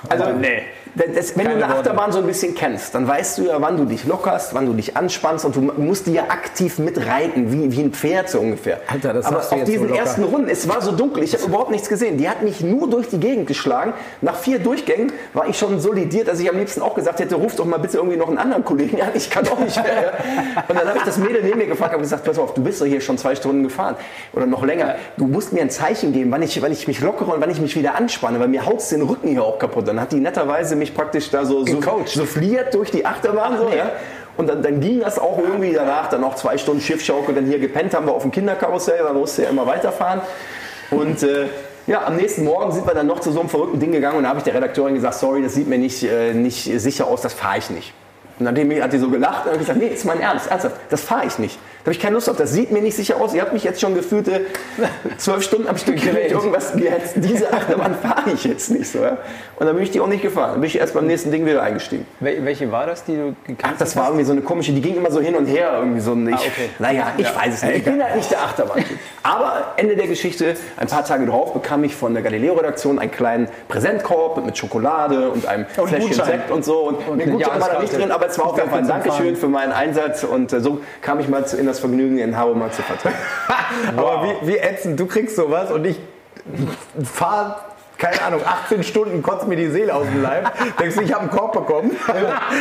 B: also
A: nee.
B: Das, wenn du
C: Keine
B: eine
C: Worte.
B: Achterbahn so ein bisschen kennst, dann weißt du ja, wann du dich lockerst, wann du dich anspannst und du musst die ja aktiv mitreiten, wie, wie ein Pferd so ungefähr.
C: Alter, das
B: Aber
C: du
B: auf
C: so
B: diesen
C: locker.
B: ersten Runden, es war so dunkel, ich habe überhaupt nichts gesehen. Die hat mich nur durch die Gegend geschlagen. Nach vier Durchgängen war ich schon solidiert, dass ich am liebsten auch gesagt hätte, ruf doch mal bitte irgendwie noch einen anderen Kollegen an, ich kann auch nicht mehr. Und dann habe ich das Mädel neben mir gefragt und gesagt, pass auf, du bist doch hier schon zwei Stunden gefahren oder noch länger. Du musst mir ein Zeichen geben, wann ich, wann ich mich lockere und wann ich mich wieder anspanne, weil mir haut den Rücken hier auch kaputt. Dann hat die netterweise mich praktisch da so,
A: Gecoacht.
B: souffliert durch die Achterbahn. So, ja. Und dann, dann ging das auch irgendwie danach, dann noch zwei Stunden Schiffschaukel, dann hier gepennt haben wir auf dem Kinderkarussell, da musste ja immer weiterfahren. Und äh, ja, am nächsten Morgen sind wir dann noch zu so einem verrückten Ding gegangen und da habe ich der Redakteurin gesagt, sorry, das sieht mir nicht, äh, nicht sicher aus, das fahre ich nicht. Und dann hat die so gelacht und gesagt, nee, ist mein Ernst, ernsthaft, das fahre ich nicht. Da habe ich keine Lust auf, das sieht mir nicht sicher aus. Ihr habt mich jetzt schon gefühlte zwölf Stunden am Stück geredet, irgendwas gehetzt. Diese Achterbahn fahre ich jetzt nicht so. Ja? Und dann bin ich die auch nicht gefahren. Dann bin ich erst beim nächsten Ding wieder eingestiegen.
A: Wel welche war das, die du gekannt
B: Ach, das war irgendwie so eine komische, die ging immer so hin und her, irgendwie so ein, ich,
A: okay.
B: naja, ich weiß es nicht. Ich bin halt nicht der Achterbahn. Aber Ende der Geschichte, ein paar Tage drauf bekam ich von der Galileo-Redaktion einen kleinen Präsentkorb mit Schokolade und einem
C: Und
B: Fläschchen
C: Gutschein.
B: Sekt und so. Und,
A: Und eine
B: Gutschein war da nicht drin, aber es war auf jeden Fall ein Dankeschön für meinen Einsatz und äh, so kam ich mal zu- in das Vergnügen, in Hau mal zu vertreten.
C: Aber wie, wie ätzend, du kriegst sowas und ich fahre, keine Ahnung, 18 Stunden, kotzt mir die Seele aus dem Leib. Denkst du, ich habe einen Korb bekommen?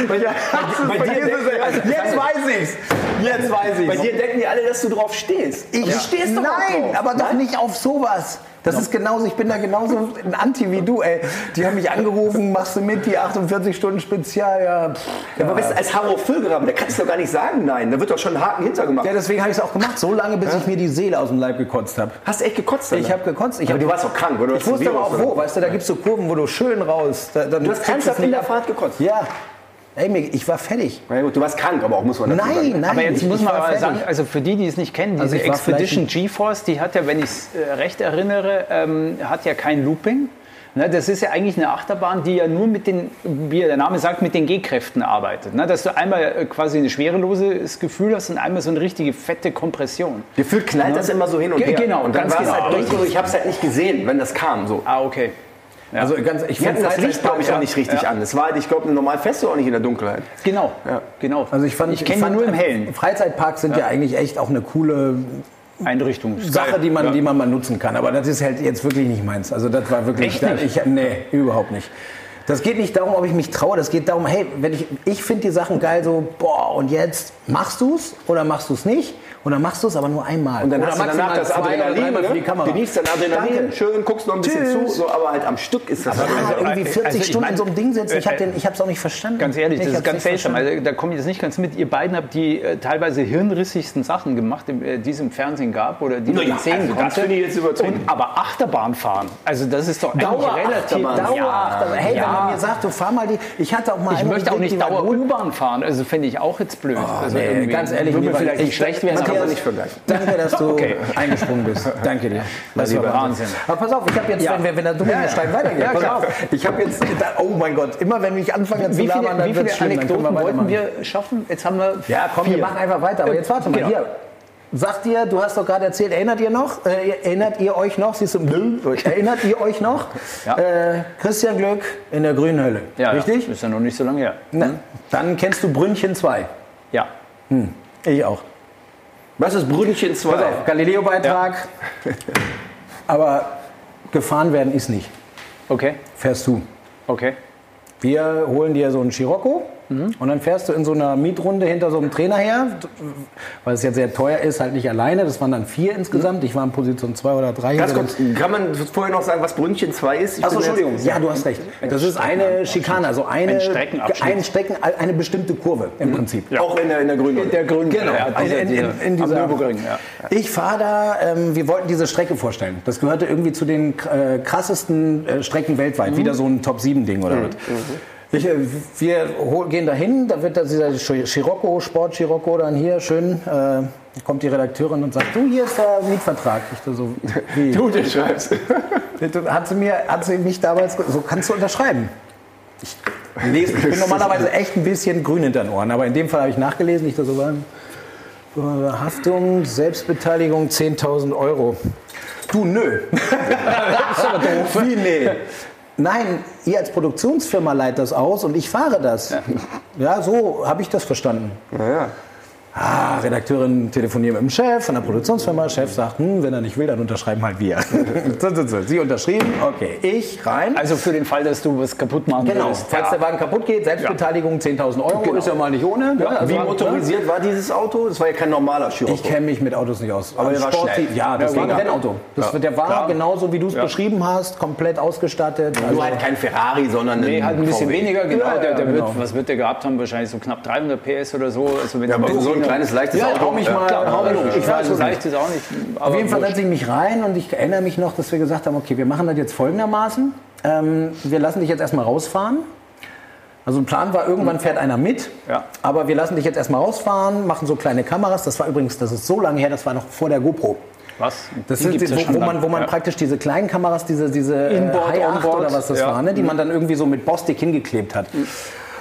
B: Bei dir
C: es, Jetzt weiß ich's. Jetzt weiß
B: Bei
C: ich's.
B: dir denken die alle, dass du drauf stehst.
C: Ich
B: du stehst doch
C: Nein,
B: drauf.
C: aber doch nicht auf sowas. Das ist genauso, ich bin da genauso ein Anti wie du, ey. Die haben mich angerufen, machst du mit, die 48 Stunden Spezial, ja. Pff,
B: Ja, aber du, als Harro Füllgraben, da kannst du doch gar nicht sagen, nein. Da wird doch schon ein Haken hintergemacht.
C: Ja, deswegen habe ich es auch gemacht, so lange, bis ich mir die Seele aus dem Leib gekotzt habe.
B: Hast du echt gekotzt?
C: Ich
B: danach?
C: habe gekotzt. Ich
B: aber
C: hab,
B: du warst doch krank, oder?
C: Ich wusste aber auch wo, weißt du, da gibt es so Kurven, wo du schön raus. Da, dann
B: Du hast ernsthaft in der. Fahrt gekotzt?
C: Ja. Ey, ich war fertig.
B: Na gut, du warst krank, aber auch muss man dazu
C: Nein,
B: sagen.
C: nein.
A: Aber jetzt
C: ich,
A: muss man aber sagen, also für die, die es nicht kennen,
C: Also
A: diese
C: war
A: Expedition GeForce, die hat ja, wenn ich es äh, recht erinnere, ähm, hat ja kein Looping. Ne, das ist ja eigentlich eine Achterbahn, die ja nur mit den, wie der Name sagt, mit den G-Kräften arbeitet. Ne, dass du einmal äh, quasi ein schwereloses Gefühl hast und einmal so eine richtige fette Kompression.
B: Gefühlt knallt das immer so hin und her.
A: genau,
B: und dann
A: ganz
B: war es
A: genau.
B: halt dunkel, ich habe es halt nicht gesehen, wenn das kam. So.
A: Ah, okay.
C: Also ganz, ich fand
B: das Licht, glaube ich,
C: ja.
B: auch nicht richtig an. Es war halt, ich glaube, normal du auch nicht in der Dunkelheit.
A: Genau,
B: Ja.
A: genau.
C: Also ich fand,
A: ich kenne nur im Hellen.
C: Freizeitparks sind ja. eigentlich echt auch eine coole
A: Einrichtung.
C: Sache, die man,
A: ja.
C: die man mal nutzen kann. Aber das ist halt jetzt wirklich nicht meins. Also das war wirklich.
A: Echt nicht?
C: Ich, nee, überhaupt nicht. Das geht nicht darum, ob ich mich traue. Das geht darum, hey, wenn ich, ich finde die Sachen geil, so, boah, und jetzt machst du es oder machst du es nicht? Und dann machst du es aber nur einmal.
B: Und dann
C: oder
B: hast du danach das Adrenalin,
C: dreimal für die
B: ne?
C: Kamera.
B: genießt dein Adrenalin,
C: Danke.
B: schön, guckst noch ein bisschen
C: Tschüss.
B: zu, so, aber halt am Stück ist das.
C: Ja,
B: halt-
C: irgendwie 40
A: also ich
C: Stunden in so einem Ding sitzen, ich habe
A: äh,
C: es auch nicht verstanden.
A: Ganz ehrlich,
C: Ich
A: das ist ganz seltsam. Also, da komme ich jetzt nicht ganz mit. Ihr beiden habt die äh, teilweise hirnrissigsten Sachen gemacht, die, äh, es im Fernsehen gab oder die man
B: ja,
A: sehen
B: also das
A: konnte.
B: finde ich jetzt übertrieben.
A: Und, aber Achterbahn fahren, also das ist doch eigentlich relativ...
B: Dauerachterbahn.
C: Hey, wenn man mir sagt, du fahr mal die. Ich hatte auch mal
A: Ich möchte auch nicht. Dauer-U-Bahn fahren, also finde ich auch jetzt blöd. also
C: Nee,
A: irgendwie
C: ganz ehrlich,
A: würde
C: mir
A: vielleicht nicht
C: ich-
A: schlecht werden, Aber
B: nicht vergleichen.
C: Danke, dass du
A: Okay.
C: eingesprungen bist. Danke dir.
A: Das war Wahnsinn.
C: Aber pass auf, ich habe jetzt,
A: Ja.
C: wenn, wir, wenn der Dominostein weitergeht,
A: Ja,
C: pass auf, ich habe jetzt, da, oh mein Gott, immer wenn ich anfange zu
A: wie viele,
C: labern, dann
A: wie
C: wird's
A: viele
C: schlimm,
A: Anekdoten wollten wir schaffen? Jetzt haben wir
C: Ja, komm, wir
A: vier.
C: machen einfach weiter. Aber jetzt warte mal,
A: Genau.
C: hier. Sagt ihr, du hast doch gerade erzählt, erinnert ihr noch? Äh, erinnert ihr euch noch? Siehst du, nö. erinnert ihr euch noch?
A: Ja.
C: Äh, Christian Glück in der grünen Hölle.
A: Ja,
C: Richtig?
A: Ja, ist ja noch nicht so lange her.
C: Na, dann kennst du Brünnchen 2.
A: Ja.
C: Ich auch.
B: Was ist Brünnchen 2?
C: Pass auf, Galileo-Beitrag. Aber gefahren werden ist nicht.
A: Okay,
C: Fährst du.
A: okay.
C: Wir holen dir so einen Scirocco und dann fährst du in so einer Mietrunde hinter so einem Trainer her, weil es ja sehr teuer ist, halt nicht alleine. Das waren dann vier insgesamt. Ich war in Position zwei oder drei.
B: Ganz kurz, kann man vorher noch sagen, was Brünnchen 2 ist? Ich
C: Achso,
B: bin jetzt-
C: Entschuldigung. Ja, du hast recht. Das ist eine Schikane, also eine,
A: Ein Streckenabschnitt.
C: ein Strecken, eine bestimmte Kurve im Prinzip.
B: Auch in der, in der Grünen.
A: Der Grün,
C: Genau,
A: ja,
C: in,
A: dieser-
C: in, in, in
A: dieser-
C: dieser
A: am Nürburgring, ja.
C: Ich fahre da, ähm, wir wollten diese Strecke vorstellen. Das gehörte irgendwie zu den äh, krassesten äh, Strecken weltweit. Wieder so ein Top-7-Ding oder was. Ich, äh, wir gehen dahin, da wird da dieser Scirocco, Sport Scirocco dann hier schön, äh, kommt die Redakteurin und sagt, du, hier ist der Mietvertrag. Ich so, wie?
B: Du, der schreibst.
C: Hat sie, mir, hat sie mich damals, so kannst du unterschreiben. Ich, lese, ich bin normalerweise echt ein bisschen grün hinter den Ohren, aber in dem Fall habe ich nachgelesen, ich da so war, Haftung, Selbstbeteiligung 10.000 Euro. Du, nö. das ist aber doof. Wie, nee. Nein, ihr als Produktionsfirma leitet das aus und ich fahre das. Ja, so habe ich das verstanden.
B: Naja.
C: Ah, Redakteurin telefoniert mit dem Chef von der Produktionsfirma. Chef sagt, hm, wenn er nicht will, dann unterschreiben halt wir. Sie unterschrieben, okay. Ich rein.
A: Also für den Fall, dass du was kaputt machen
C: Genau,
A: willst.
C: falls der Wagen kaputt geht, Selbstbeteiligung 10.000 Euro, ist ja mal nicht ohne. ne? Also,
B: Wie motorisiert war dieses Auto? Das war ja kein normaler Scirocco.
C: Ich kenne mich mit Autos nicht aus.
B: Aber der war schnell.
C: Ja, das
A: Ja,
C: war ein
A: genau.
C: Rennauto. Das, Der war
A: Klar.
C: genauso, wie du es
A: Ja.
C: beschrieben hast, komplett ausgestattet. Also,
B: Nur halt kein Ferrari, sondern
A: Nee, halt ein bisschen
B: VW.
A: weniger, genau.
C: Ja, ja,
A: der, der
C: genau.
A: wird, was wird der gehabt haben? Wahrscheinlich so knapp 300 PS oder so. Also wenn
B: Ja, aber so ein kleines, leichtes
C: Ja,
B: Auto.
C: hau mich mal-
A: Klar,
C: hau mich- ich
A: ich
C: weiß
A: weiß, so
C: es
A: leicht ist auch nicht.
C: Auf jeden Fall setze ich mich rein und ich erinnere mich noch, dass wir gesagt haben, okay, wir machen das jetzt folgendermaßen. Ähm, wir lassen dich jetzt erstmal rausfahren. Also ein Plan war, irgendwann fährt einer mit,
A: Ja.
C: aber wir lassen dich jetzt erstmal rausfahren, machen so kleine Kameras. Das war übrigens, das ist so lange her, das war noch vor der GoPro.
A: Was?
C: Das
A: Die
C: sind,
A: ja
C: wo, wo, man, wo man
A: Ja.
C: praktisch diese kleinen Kameras, diese, diese äh,
A: Inboard,
C: High 8
A: Onboard,
C: oder was das
A: ja.
C: war, ne, die man dann irgendwie so mit Bostik hingeklebt hat.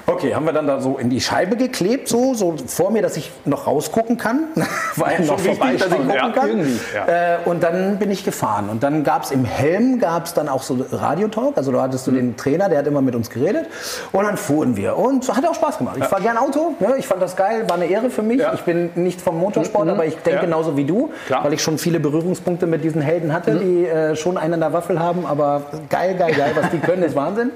C: Okay, haben wir dann da so in die Scheibe geklebt, so, so vor mir, dass ich noch rausgucken kann. War ja
A: Noch
C: wichtig, dass ich gucken
A: ja,
C: kann.
A: ja.
C: Äh, und dann bin ich gefahren. Und dann gab es im Helm gab's dann auch so Radiotalk. Also da hattest du den Trainer, der hat immer mit uns geredet. Und dann fuhren wir. Und hat auch Spaß gemacht. Ich fahre gern Auto. Ne? Ich fand das geil, war eine Ehre für mich.
A: Ja.
C: Ich bin nicht vom Motorsport, aber ich denke
A: Ja.
C: genauso wie du,
A: Klar.
C: weil ich schon viele Berührungspunkte mit diesen Helden hatte, die äh, schon einen an der Waffel haben. Aber geil, geil, geil, was die können, ist Wahnsinn.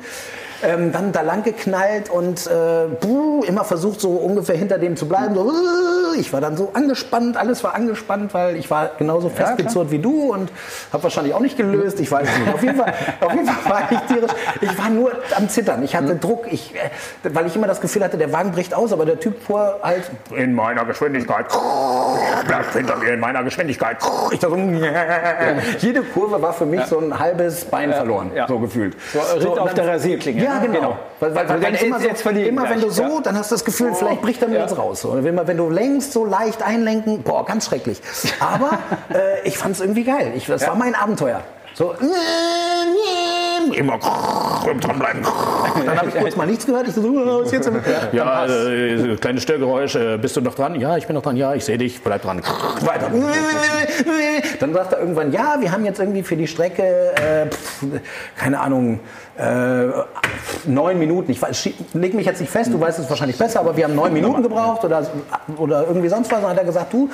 C: Ähm, dann da lang geknallt und äh, buh, immer versucht, so ungefähr hinter dem zu bleiben. So, äh, ich war dann so angespannt, alles war angespannt, weil ich war genauso festgezurrt wie du und habe wahrscheinlich auch nicht gelöst. Ich weiß es nicht. Auf jeden Fall, auf jeden Fall war ich tierisch. Ich war nur am Zittern. Ich hatte Druck, ich, äh, weil ich immer das Gefühl hatte, der Wagen bricht aus, aber der Typ fuhr halt in meiner Geschwindigkeit. Bleibt hinter mir in meiner Geschwindigkeit. Ich dachte, so, jede Kurve war für mich so ein halbes Bein verloren,
A: ja.
C: so gefühlt.
A: So, Ritt
C: und
A: auf
C: dann-
A: der Rasierklinge.
C: Ja,
A: ne?
C: genau. Weil, weil, weil
A: denkst,
C: immer, so,
A: jetzt
C: immer wenn du so,
A: ja.
C: dann hast du das Gefühl, vielleicht bricht er mir
A: Ja.
C: jetzt raus. Wenn, man- wenn du längst so leicht einlenken, boah, ganz schrecklich. Aber äh, ich fand es irgendwie geil. Ich, das war mein Abenteuer. So, immer dranbleiben. Dann habe ich kurz mal nichts gehört. Ich so, was ist jetzt? Ja, äh, kleines Störgeräusch. Äh, bist du noch dran? Ja, ich bin noch dran. Ja, ich sehe dich. Bleib dran. Weiter. Dann sagt er irgendwann, ja, wir haben jetzt irgendwie für die Strecke, äh, pf, keine Ahnung, äh, neun Minuten. Ich weiß, leg mich jetzt nicht fest, du weißt es wahrscheinlich besser, aber wir haben neun Minuten gebraucht oder, oder irgendwie sonst was. Dann hat er gesagt, du,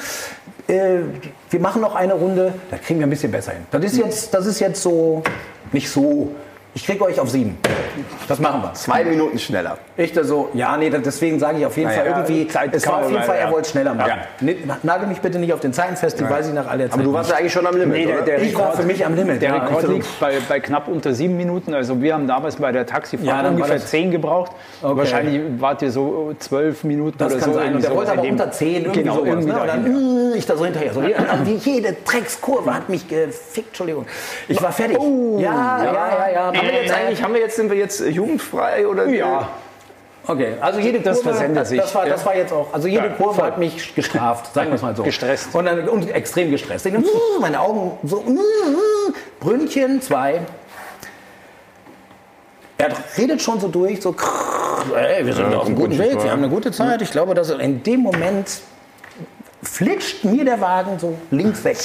C: äh, wir machen noch eine Runde, da kriegen wir ein bisschen besser hin. Das ist jetzt, das ist jetzt so, nicht so. Ich kriege euch auf sieben. Das machen wir.
B: Zwei Minuten schneller.
C: Ich da so, ja, nee, deswegen sage ich auf jeden
B: Naja,
C: Fall irgendwie,
A: Zeit
C: es war auf jeden Fall, er wollte schneller machen.
A: Ja.
C: Nee, Nagel mich bitte nicht auf den Zeiten fest, die weiß ich nach aller Zeit.
B: Aber du warst ja eigentlich schon am Limit,
A: Nee, der, der
C: Ich war
A: Rekord,
C: für mich am Limit,
A: Der
C: ja.
A: Rekord
C: Ich so-
A: liegt bei, bei knapp unter sieben Minuten. Also wir haben damals bei der Taxifahrt
C: Ja, dann war
A: ungefähr zehn gebraucht.
C: Okay.
A: Wahrscheinlich wart ihr so zwölf Minuten
C: Das
A: oder
C: kann
A: so.
C: sein. Der
A: so
C: wollte aber unter 10, irgendwie
A: genau,
C: sowas.
A: irgendwie
C: ne? Und dann äh, ich da so hinterher. So, die, jede Dreckskurve hat mich gefickt, Entschuldigung. Ich war fertig.
A: Oh,
C: ja, ja.
B: Haben wir jetzt eigentlich, haben wir jetzt, sind wir jetzt äh, jugendfrei oder?
A: Ja,
C: Okay, also jede
A: Das
C: Kurve,
A: versendet
C: das,
A: sich,
C: das, war,
A: ja.
C: das war jetzt auch, also jede
A: Ja,
C: Kurve
A: voll.
C: hat mich gestraft, sagen wir es mal so.
A: Gestresst.
C: Und, dann, und extrem gestresst. Ich, meine Augen so, Brünnchen, zwei. Er redet schon so durch, so, ey, wir sind auf einem guten Weg, wir haben eine gute Zeit. Ich glaube, dass in dem Moment flitscht mir der Wagen so links weg.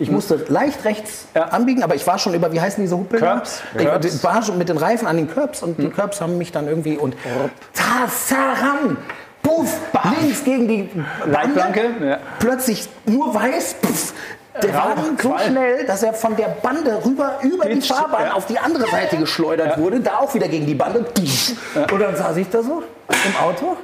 C: Ich musste leicht rechts
A: Ja.
C: anbiegen, aber ich war schon über, wie heißen diese Huppeln? da?
A: Curbs.
C: Ich
A: Curbs.
C: war schon mit den Reifen an den Curbs und die Curbs haben mich dann irgendwie und Tasaram, puff, links gegen die
A: Leitplanke, ja.
C: plötzlich nur weiß, puff, der Wagen so schnell, dass er von der Bande rüber über die
A: Pitch,
C: Fahrbahn
A: ja.
C: auf die andere Seite geschleudert wurde, da auch wieder gegen die Bande. Und dann saß ich da so im Auto.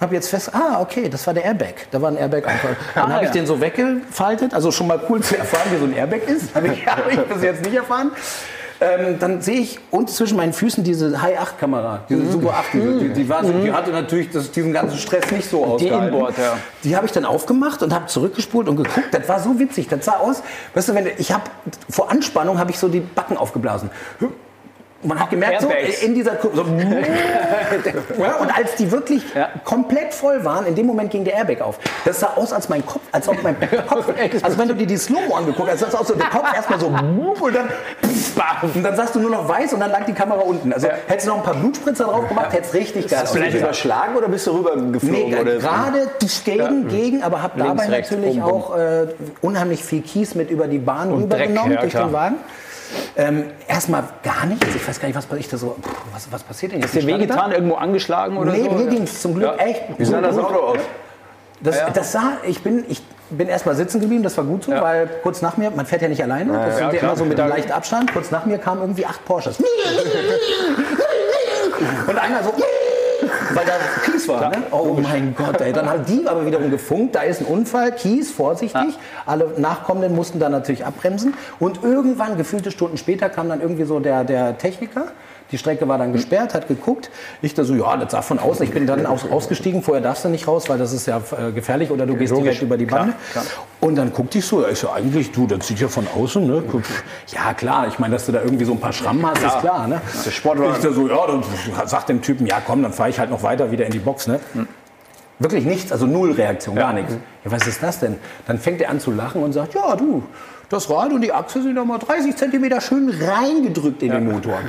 C: Hab jetzt fest, ah, okay, das war der Airbag. Da war ein Airbag einfach. Dann
A: Ah,
C: habe ich
A: ja.
C: den so weggefaltet. Also schon mal cool zu erfahren, wie so ein Airbag ist. Habe ich, hab ich bis jetzt nicht erfahren. Ähm, dann sehe ich unten zwischen meinen Füßen diese High-8-Kamera, diese
A: Mhm.
C: Super 8. Diese, die, die, war, so- die hatte natürlich das, diesen ganzen Stress nicht so ausgehalten.
A: Inboard, ja.
C: Die habe ich dann aufgemacht und habe zurückgespult und geguckt. Das war so witzig. Das sah aus, weißt du, wenn du- ich habe vor Anspannung habe ich so die Backen aufgeblasen. Man hat gemerkt, so in dieser Kurve, so, ja, und als die wirklich
A: Ja.
C: komplett voll waren, in dem Moment ging der Airbag auf. Das sah aus, als mein Kopf, als ob mein Kopf, also wenn du dir die Slow-Mo angeguckt hast, sah aus, so der Kopf erstmal so und dann, und dann sagst du nur noch weiß und dann lag die Kamera unten. Also hättest du noch ein paar Blutspritzer drauf gemacht, hätte es richtig geil
B: Hast du
C: ausgesehen.
B: überschlagen oder bist du
C: Nee,
B: rübergeflogen? oder
C: gerade gegen, gegen, aber habe dabei
A: Links, rechts,
C: natürlich
A: bum.
C: auch äh, unheimlich viel Kies mit über die Bahn
A: Und
C: rübergenommen
A: ja,
C: durch den Wagen. Ähm, erstmal gar nichts. Ich weiß gar nicht, was ich da so. pff, Was, was passiert denn jetzt?
A: Ist
C: stand
A: wehgetan, irgendwo angeschlagen oder
C: Nee,
A: so?
C: mir ging es zum Glück
A: Ja.
C: echt.
B: Wie sah das
C: gut.
B: Auto aus?
C: Das, das sah, ich bin, ich bin erstmal sitzen geblieben, das war gut so,
A: Ja.
C: weil kurz nach mir, man fährt ja nicht alleine, das sind ja
A: klar.
C: immer so mit einem leichten Abstand, kurz nach mir kamen irgendwie acht Porsches. Und einer so, weil da Kies war. Ne? Oh mein Gott, ey. Dann haben die aber wiederum gefunkt, da ist ein Unfall, Kies, vorsichtig. Alle Nachkommenden mussten dann natürlich abbremsen. Und irgendwann, gefühlte Stunden später, kam dann irgendwie so der, der Techniker. Die Strecke war dann gesperrt, hat geguckt. Ich da so, ja, das sah von außen. Ich bin dann aus, ausgestiegen. Vorher darfst du nicht raus, weil das ist ja äh, gefährlich oder du gehst direkt über die Bande. Und dann guckte ich so, ja, ist ja eigentlich, du, das sieht ja von außen, ne? Ja, klar, ich meine, dass du da irgendwie so ein paar Schrammen hast, ist klar, ne? Das
B: ist Sportwagen.
C: Ich da so, ja, dann sagt dem Typen, ja komm, dann fahre ich halt noch weiter wieder in die Box, ne? Wirklich nichts, also null Reaktion, gar nichts. Ja, was ist das denn? Dann fängt er an zu lachen und sagt, ja du, das Rad und die Achse sind noch mal 30 Zentimeter schön reingedrückt in den Motor.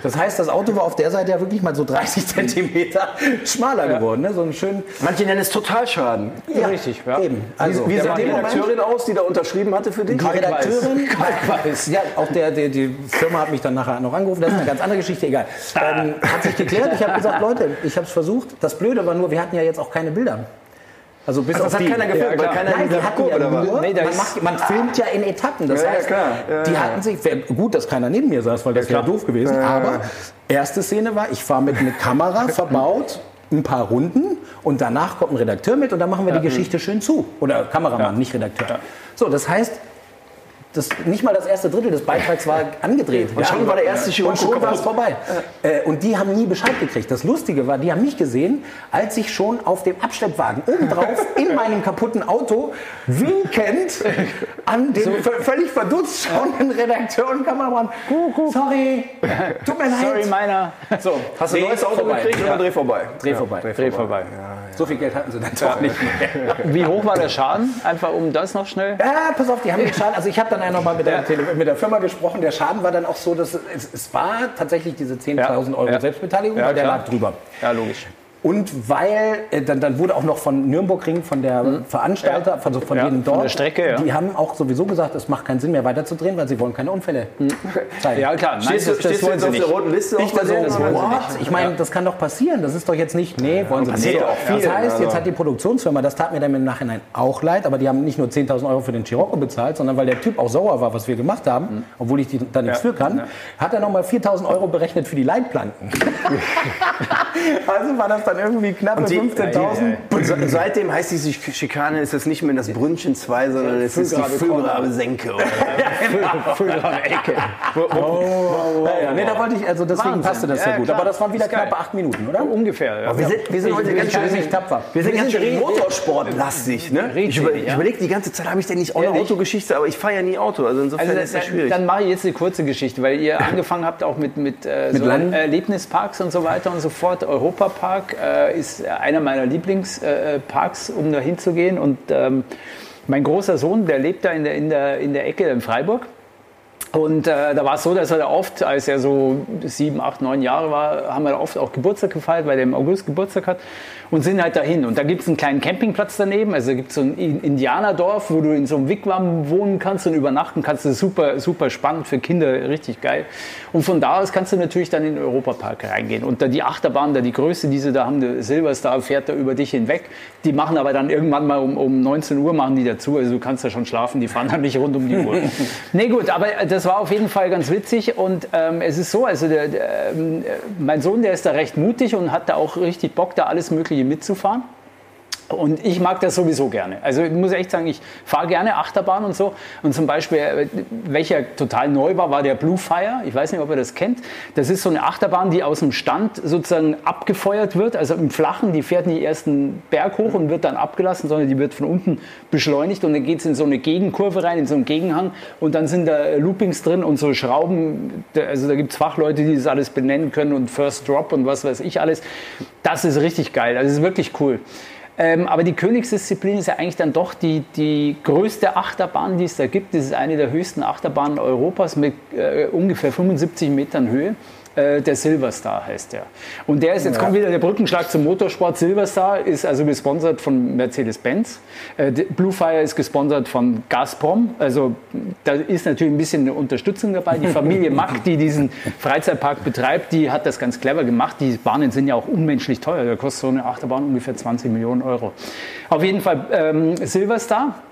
C: Das heißt, das Auto war auf der Seite ja wirklich mal so 30 Zentimeter schmaler geworden. Ne? So einen schönen,
B: Manche nennen es Totalschaden.
C: ja,
A: richtig, ja.
C: Eben. Also,
B: Wie sah die Redakteurin aus, die da unterschrieben hatte für dich?
C: die Redakteurin,
A: Kaltweiß.
C: ja, auch der, der, die Firma hat mich dann nachher noch angerufen, das ist eine ganz andere Geschichte, egal. Ähm, hat sich geklärt, ich habe gesagt, Leute, ich habe es versucht. Das Blöde war nur, wir hatten ja jetzt auch keine Bilder. Also bis
B: Also
C: auf
B: das hat
C: die.
B: keiner gefilmt, weil
A: klar.
B: keiner
C: Nein,
B: in
C: die hatten ja nur,
A: Nee,
C: man, macht, man filmt ja in Etappen. Das
B: Ja, ja,
C: heißt.
B: Ja,
C: die
B: ja.
C: hatten sich, gut, dass keiner neben mir saß, weil das wäre doof gewesen. Aber erste Szene war, ich fahre mit einer Kamera verbaut, ein paar Runden und danach kommt ein Redakteur mit und dann machen wir die Geschichte schön zu. Oder Kameramann, nicht Redakteur. So, das heißt, das, nicht mal das erste Drittel des Beitrags war angedreht. Und
B: schon war der erste Chirurg
C: schon war es vorbei. Äh, und die haben nie Bescheid gekriegt. Das Lustige war, die haben mich gesehen, als ich schon auf dem Abschleppwagen obendrauf in meinem kaputten Auto winkend an den vö- völlig verdutzt schauenden Redakteur und Kameramann. Sorry, tut mir leid.
A: Sorry, meiner. So,
B: Hast du ein neues Auto
C: vorbei.
B: gekriegt
C: Ja.
B: oder Dreh vorbei?
C: Dreh vorbei.
A: Dreh vorbei.
C: So viel Geld hatten sie dann doch nicht mehr.
A: Wie hoch war der Schaden? Einfach um das noch schnell.
C: Ja, pass auf, die haben den Schaden. Also ich habe dann einmal mal mit der, Tele mit der Firma gesprochen. Der Schaden war dann auch so, dass es, es war tatsächlich diese 10.000 Euro
A: Ja.
C: Selbstbeteiligung,
A: Ja,
C: weil der
A: klar.
C: lag drüber.
A: Ja, logisch.
C: Und weil, äh, dann, dann wurde auch noch von Nürnbergring, von der Veranstalter, von, so von
A: Ja,
C: denen
A: von
C: dort,
A: der Strecke, ja.
C: die haben auch sowieso gesagt, es macht keinen Sinn mehr weiterzudrehen, weil sie wollen keine Unfälle zeigen.
A: Ja, klar. Nein,
B: Stehst du,
A: das, das
B: stehst jetzt auf der roten Liste?
C: Ich so? Ich meine, das kann doch passieren. Das ist doch jetzt nicht. Nee, wollen sie nicht.
B: viel,
C: das heißt,
B: also.
C: jetzt hat die Produktionsfirma, das tat mir dann im Nachhinein auch leid, aber die haben nicht nur 10.000 Euro für den Chirocco bezahlt, sondern weil der Typ auch sauer war, was wir gemacht haben, obwohl ich die, da nichts für kann, hat er nochmal 4.000 Euro berechnet für die Leitplanken. also war das dann irgendwie knappe
B: die-
C: 15.000.
B: Und se- seitdem heißt diese Schikane, ist das nicht mehr das Brünnchen 2, sondern es ist die Füllgrabe-Senke. oder?
A: Ecke.
C: Ja, ja, nee, da wollte ich, also deswegen
A: Wahnsinn.
C: passte das sehr
A: Ja,
C: gut.
A: klar.
C: Aber das waren wieder knappe acht Minuten, oder?
A: Ungefähr. Ja.
B: Wir sind, wir sind heute
C: Ich-
B: ganz schön
C: tapfer.
B: Wir sind ganz schön motorsportlastig. Ne? Ich, überlege die ganze Zeit, habe ich denn nicht auch eine? Autogeschichte, aber ich fahre ja nie Auto. Also insofern
A: Also
B: ist das
A: dann,
B: schwierig.
A: dann mache ich jetzt eine kurze Geschichte, weil ihr angefangen habt auch mit, mit, äh, so? Erlebnisparks und so weiter und so fort. Europapark äh, ist einer meiner Lieblingsparks, äh, Parks, um da hinzugehen. Und ähm, mein großer Sohn, der lebt da in der, in der, in der Ecke in Freiburg. Und äh, da war es so, dass er da oft, als er so sieben, acht, neun Jahre war, haben wir da oft auch Geburtstag gefeiert, weil er im August Geburtstag hat und sind halt dahin. Und da gibt es einen kleinen Campingplatz daneben, also gibt es so ein In- Indianerdorf, wo du in so einem Wigwam wohnen kannst und übernachten kannst. Das ist super, super spannend für Kinder, richtig geil. Und von da aus kannst du natürlich dann in den Europapark reingehen. Und da die Achterbahn, da die größte, diese da haben, der Silverstar fährt da über dich hinweg. Die machen aber dann irgendwann mal um, um 19 Uhr machen die dazu. Also du kannst da schon schlafen, die fahren dann nicht rund um die Uhr. nee, gut, aber das war auf jeden Fall ganz witzig. Und ähm, es ist so, also der, der, ähm, mein Sohn, der ist da recht mutig und hat da auch richtig Bock, da alles Mögliche mitzufahren. Und ich mag das sowieso gerne. Also ich muss echt sagen, ich fahre gerne Achterbahn und so. Und zum Beispiel, äh, welcher total neu war, war der Blue Fire. Ich weiß nicht, ob ihr das kennt. Das ist so eine Achterbahn, die aus dem Stand sozusagen abgefeuert wird. Also im Flachen, die fährt nicht erst einen Berg hoch und wird dann abgelassen, sondern die wird von unten beschleunigt und dann geht es in so eine Gegenkurve rein, in so einen Gegenhang. Und dann sind da Loopings drin und so Schrauben. Also da gibt es Fachleute, die das alles benennen können und First Drop und was weiß ich alles. Das ist richtig geil. Das ist wirklich cool. Ähm, aber die Königsdisziplin ist ja eigentlich dann doch die, die größte Achterbahn, die es da gibt. Das ist eine der höchsten Achterbahnen Europas mit äh, ungefähr 75 Metern Höhe. Äh, der Silverstar heißt der. Und der ist, jetzt ja. kommt wieder der Brückenschlag zum Motorsport. Silverstar ist also gesponsert von Mercedes-Benz. Äh, Bluefire ist gesponsert von Gazprom. Also da ist natürlich ein bisschen eine Unterstützung dabei. Die Familie Mack, die diesen Freizeitpark betreibt, die hat das ganz clever gemacht. Die Bahnen sind ja auch unmenschlich teuer. Da kostet so eine Achterbahn ungefähr 20 Millionen Euro. Auf jeden Fall ähm, Silverstar.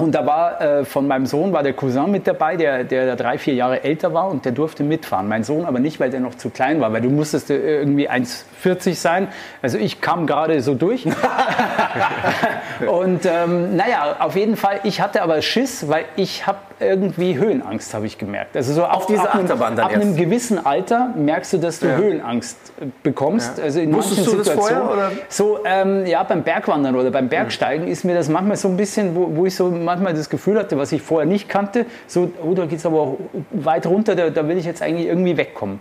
A: Und da war äh, von meinem Sohn war der Cousin mit dabei, der, der drei, vier Jahre älter war und der durfte mitfahren. Mein Sohn aber nicht, weil der noch zu klein war, weil du musstest äh, irgendwie 1,40 sein. Also ich kam gerade so durch. und ähm, naja, auf jeden Fall, ich hatte aber Schiss, weil ich habe irgendwie Höhenangst, habe ich gemerkt. Also so
B: auf diese Achterbahn
A: dann Ab einem gewissen Alter merkst du, dass du ja. Höhenangst äh, bekommst. Ja. Also in Wusstest manchen Situationen. Das vorher? So, ähm, ja, beim Bergwandern oder beim Bergsteigen ist mir das manchmal so ein bisschen, wo, wo ich so manchmal das Gefühl hatte, was ich vorher nicht kannte, so, oh, da geht es aber auch weit runter, da, da will ich jetzt eigentlich irgendwie wegkommen.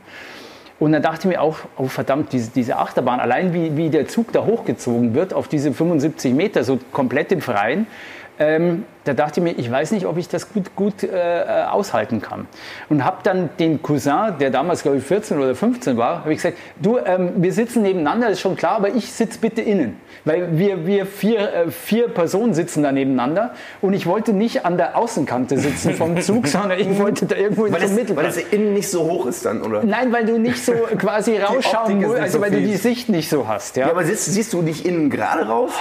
A: Und dann dachte ich mir auch, oh verdammt, diese, diese Achterbahn, allein wie, wie der Zug da hochgezogen wird auf diese 75 Meter, so komplett im Freien, ähm, da dachte ich mir, ich weiß nicht, ob ich das gut, gut äh, aushalten kann. Und habe dann den Cousin, der damals, glaube ich, 14 oder 15 war, habe ich gesagt, du, ähm, wir sitzen nebeneinander, das ist schon klar, aber ich sitze bitte innen. Weil wir, wir vier, äh, vier Personen sitzen da nebeneinander und ich wollte nicht an der Außenkante sitzen vom Zug, sondern ich wollte da irgendwo in
B: der Mitte. Weil das innen nicht so hoch ist dann, oder?
A: Nein, weil du nicht so quasi rausschauen musst, also so weil viel. du die Sicht nicht so hast. Ja,
B: ja aber siehst, siehst du nicht innen gerade raus?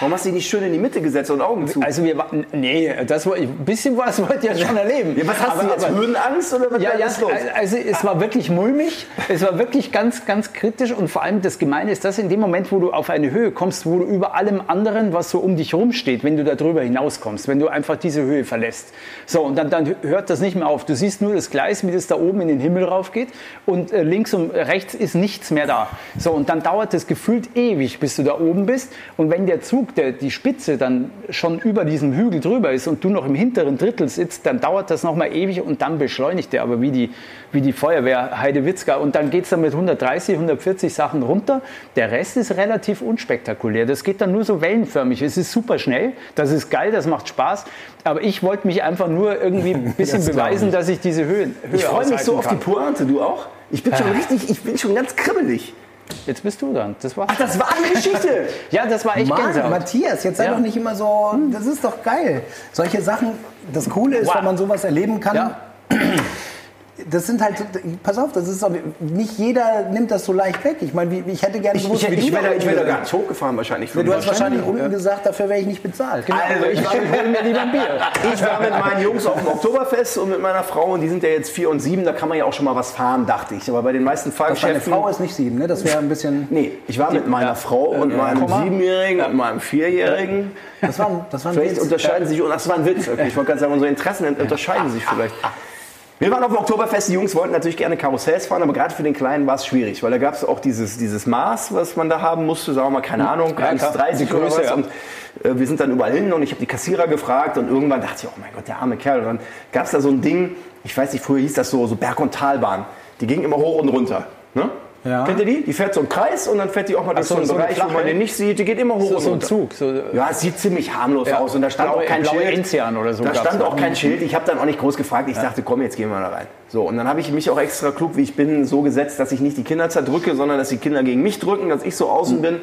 B: Warum hast du dich nicht schön in die Mitte gesetzt und Augen zu?
A: Also wir nee, das war, ein bisschen was wollte ich ja schon erleben.
B: Ja, was hast aber, du jetzt, Höhenangst oder was
A: ja, ja, los? Also es war wirklich mulmig, es war wirklich ganz, ganz kritisch und vor allem das Gemeine ist, dass in dem Moment, wo du auf eine Höhe kommst, wo du über allem anderen, was so um dich herum steht, wenn du da drüber hinauskommst, wenn du einfach diese Höhe verlässt. So, und dann, dann hört das nicht mehr auf. Du siehst nur das Gleis, wie das da oben in den Himmel raufgeht und äh, links und rechts ist nichts mehr da. So, und dann dauert es gefühlt ewig, bis du da oben bist und wenn der Zug der, die Spitze dann schon über diesem Hügel drüber ist und du noch im hinteren Drittel sitzt, dann dauert das nochmal ewig und dann beschleunigt der aber wie die, wie die Feuerwehr Heidewitzka. Und dann geht es dann mit 130, 140 Sachen runter. Der Rest ist relativ unspektakulär. Das geht dann nur so wellenförmig. Es ist super schnell, das ist geil, das macht Spaß. Aber ich wollte mich einfach nur irgendwie ein bisschen das beweisen, dass ich diese Höhen
B: Höhe Ich freue mich so auf die Pointe, du auch? Ich bin schon richtig, ich bin schon ganz kribbelig.
A: Jetzt bist du dann.
B: Das war Ach, das war eine Geschichte.
A: ja, das war echt Mann, Gänsehaut.
C: Matthias, jetzt sei ja. doch nicht immer so. Das ist doch geil. Solche Sachen. Das Coole ist, wow. wenn man sowas erleben kann. Ja das sind halt, pass auf, das ist auch, nicht jeder nimmt das so leicht weg. Ich meine, ich hätte gerne
B: gewusst, ich, ich, ich wäre wär da gar nicht hochgefahren wahrscheinlich.
C: Du hast wahrscheinlich unten ja. gesagt, dafür wäre ich nicht bezahlt.
B: Genau. Also ich war, mir lieber Bier. ich war mit meinen Jungs auf dem Oktoberfest und mit meiner Frau und die sind ja jetzt vier und sieben, da kann man ja auch schon mal was fahren, dachte ich. Aber bei den meisten Fahrgeschäften...
C: Deine Frau ist nicht sieben, ne? Das wäre ein bisschen...
B: Nee, ich war mit meiner Frau und meinem Siebenjährigen und meinem Vierjährigen.
C: Das war, das war
B: ein Vielleicht Witz. unterscheiden sich, das war ein Witz, okay. ich wollte gerade sagen, unsere Interessen unterscheiden sich vielleicht. Wir waren auf dem Oktoberfest, die Jungs wollten natürlich gerne Karussells fahren, aber gerade für den Kleinen war es schwierig, weil da gab es auch dieses, dieses Maß, was man da haben musste, sagen wir mal, keine Ahnung, ja, 1,30 Größe. Ja. Und äh, wir sind dann überall hin und ich habe die Kassierer gefragt und irgendwann dachte ich, oh mein Gott, der arme Kerl. Und dann gab es da so ein Ding, ich weiß nicht, früher hieß das so, so Berg- und Talbahn. Die ging immer hoch und runter. Ne? Ja. Kennt ihr die? Die fährt so einen Kreis und dann fährt die auch mal durch so, so einen Bereich, wo man den nicht sieht. Die geht immer hoch so, und
A: so ein Zug. So
B: ja, es sieht ziemlich harmlos ja. aus und da stand Blau, auch kein Schild.
A: Enzian oder so
B: da stand auch kein Schild. Ich habe dann auch nicht groß gefragt. Ich ja. dachte, komm, jetzt gehen wir da rein. So, und dann habe ich mich auch extra klug, wie ich bin, so gesetzt, dass ich nicht die Kinder zerdrücke, sondern dass die Kinder gegen mich drücken, dass ich so außen mhm. bin.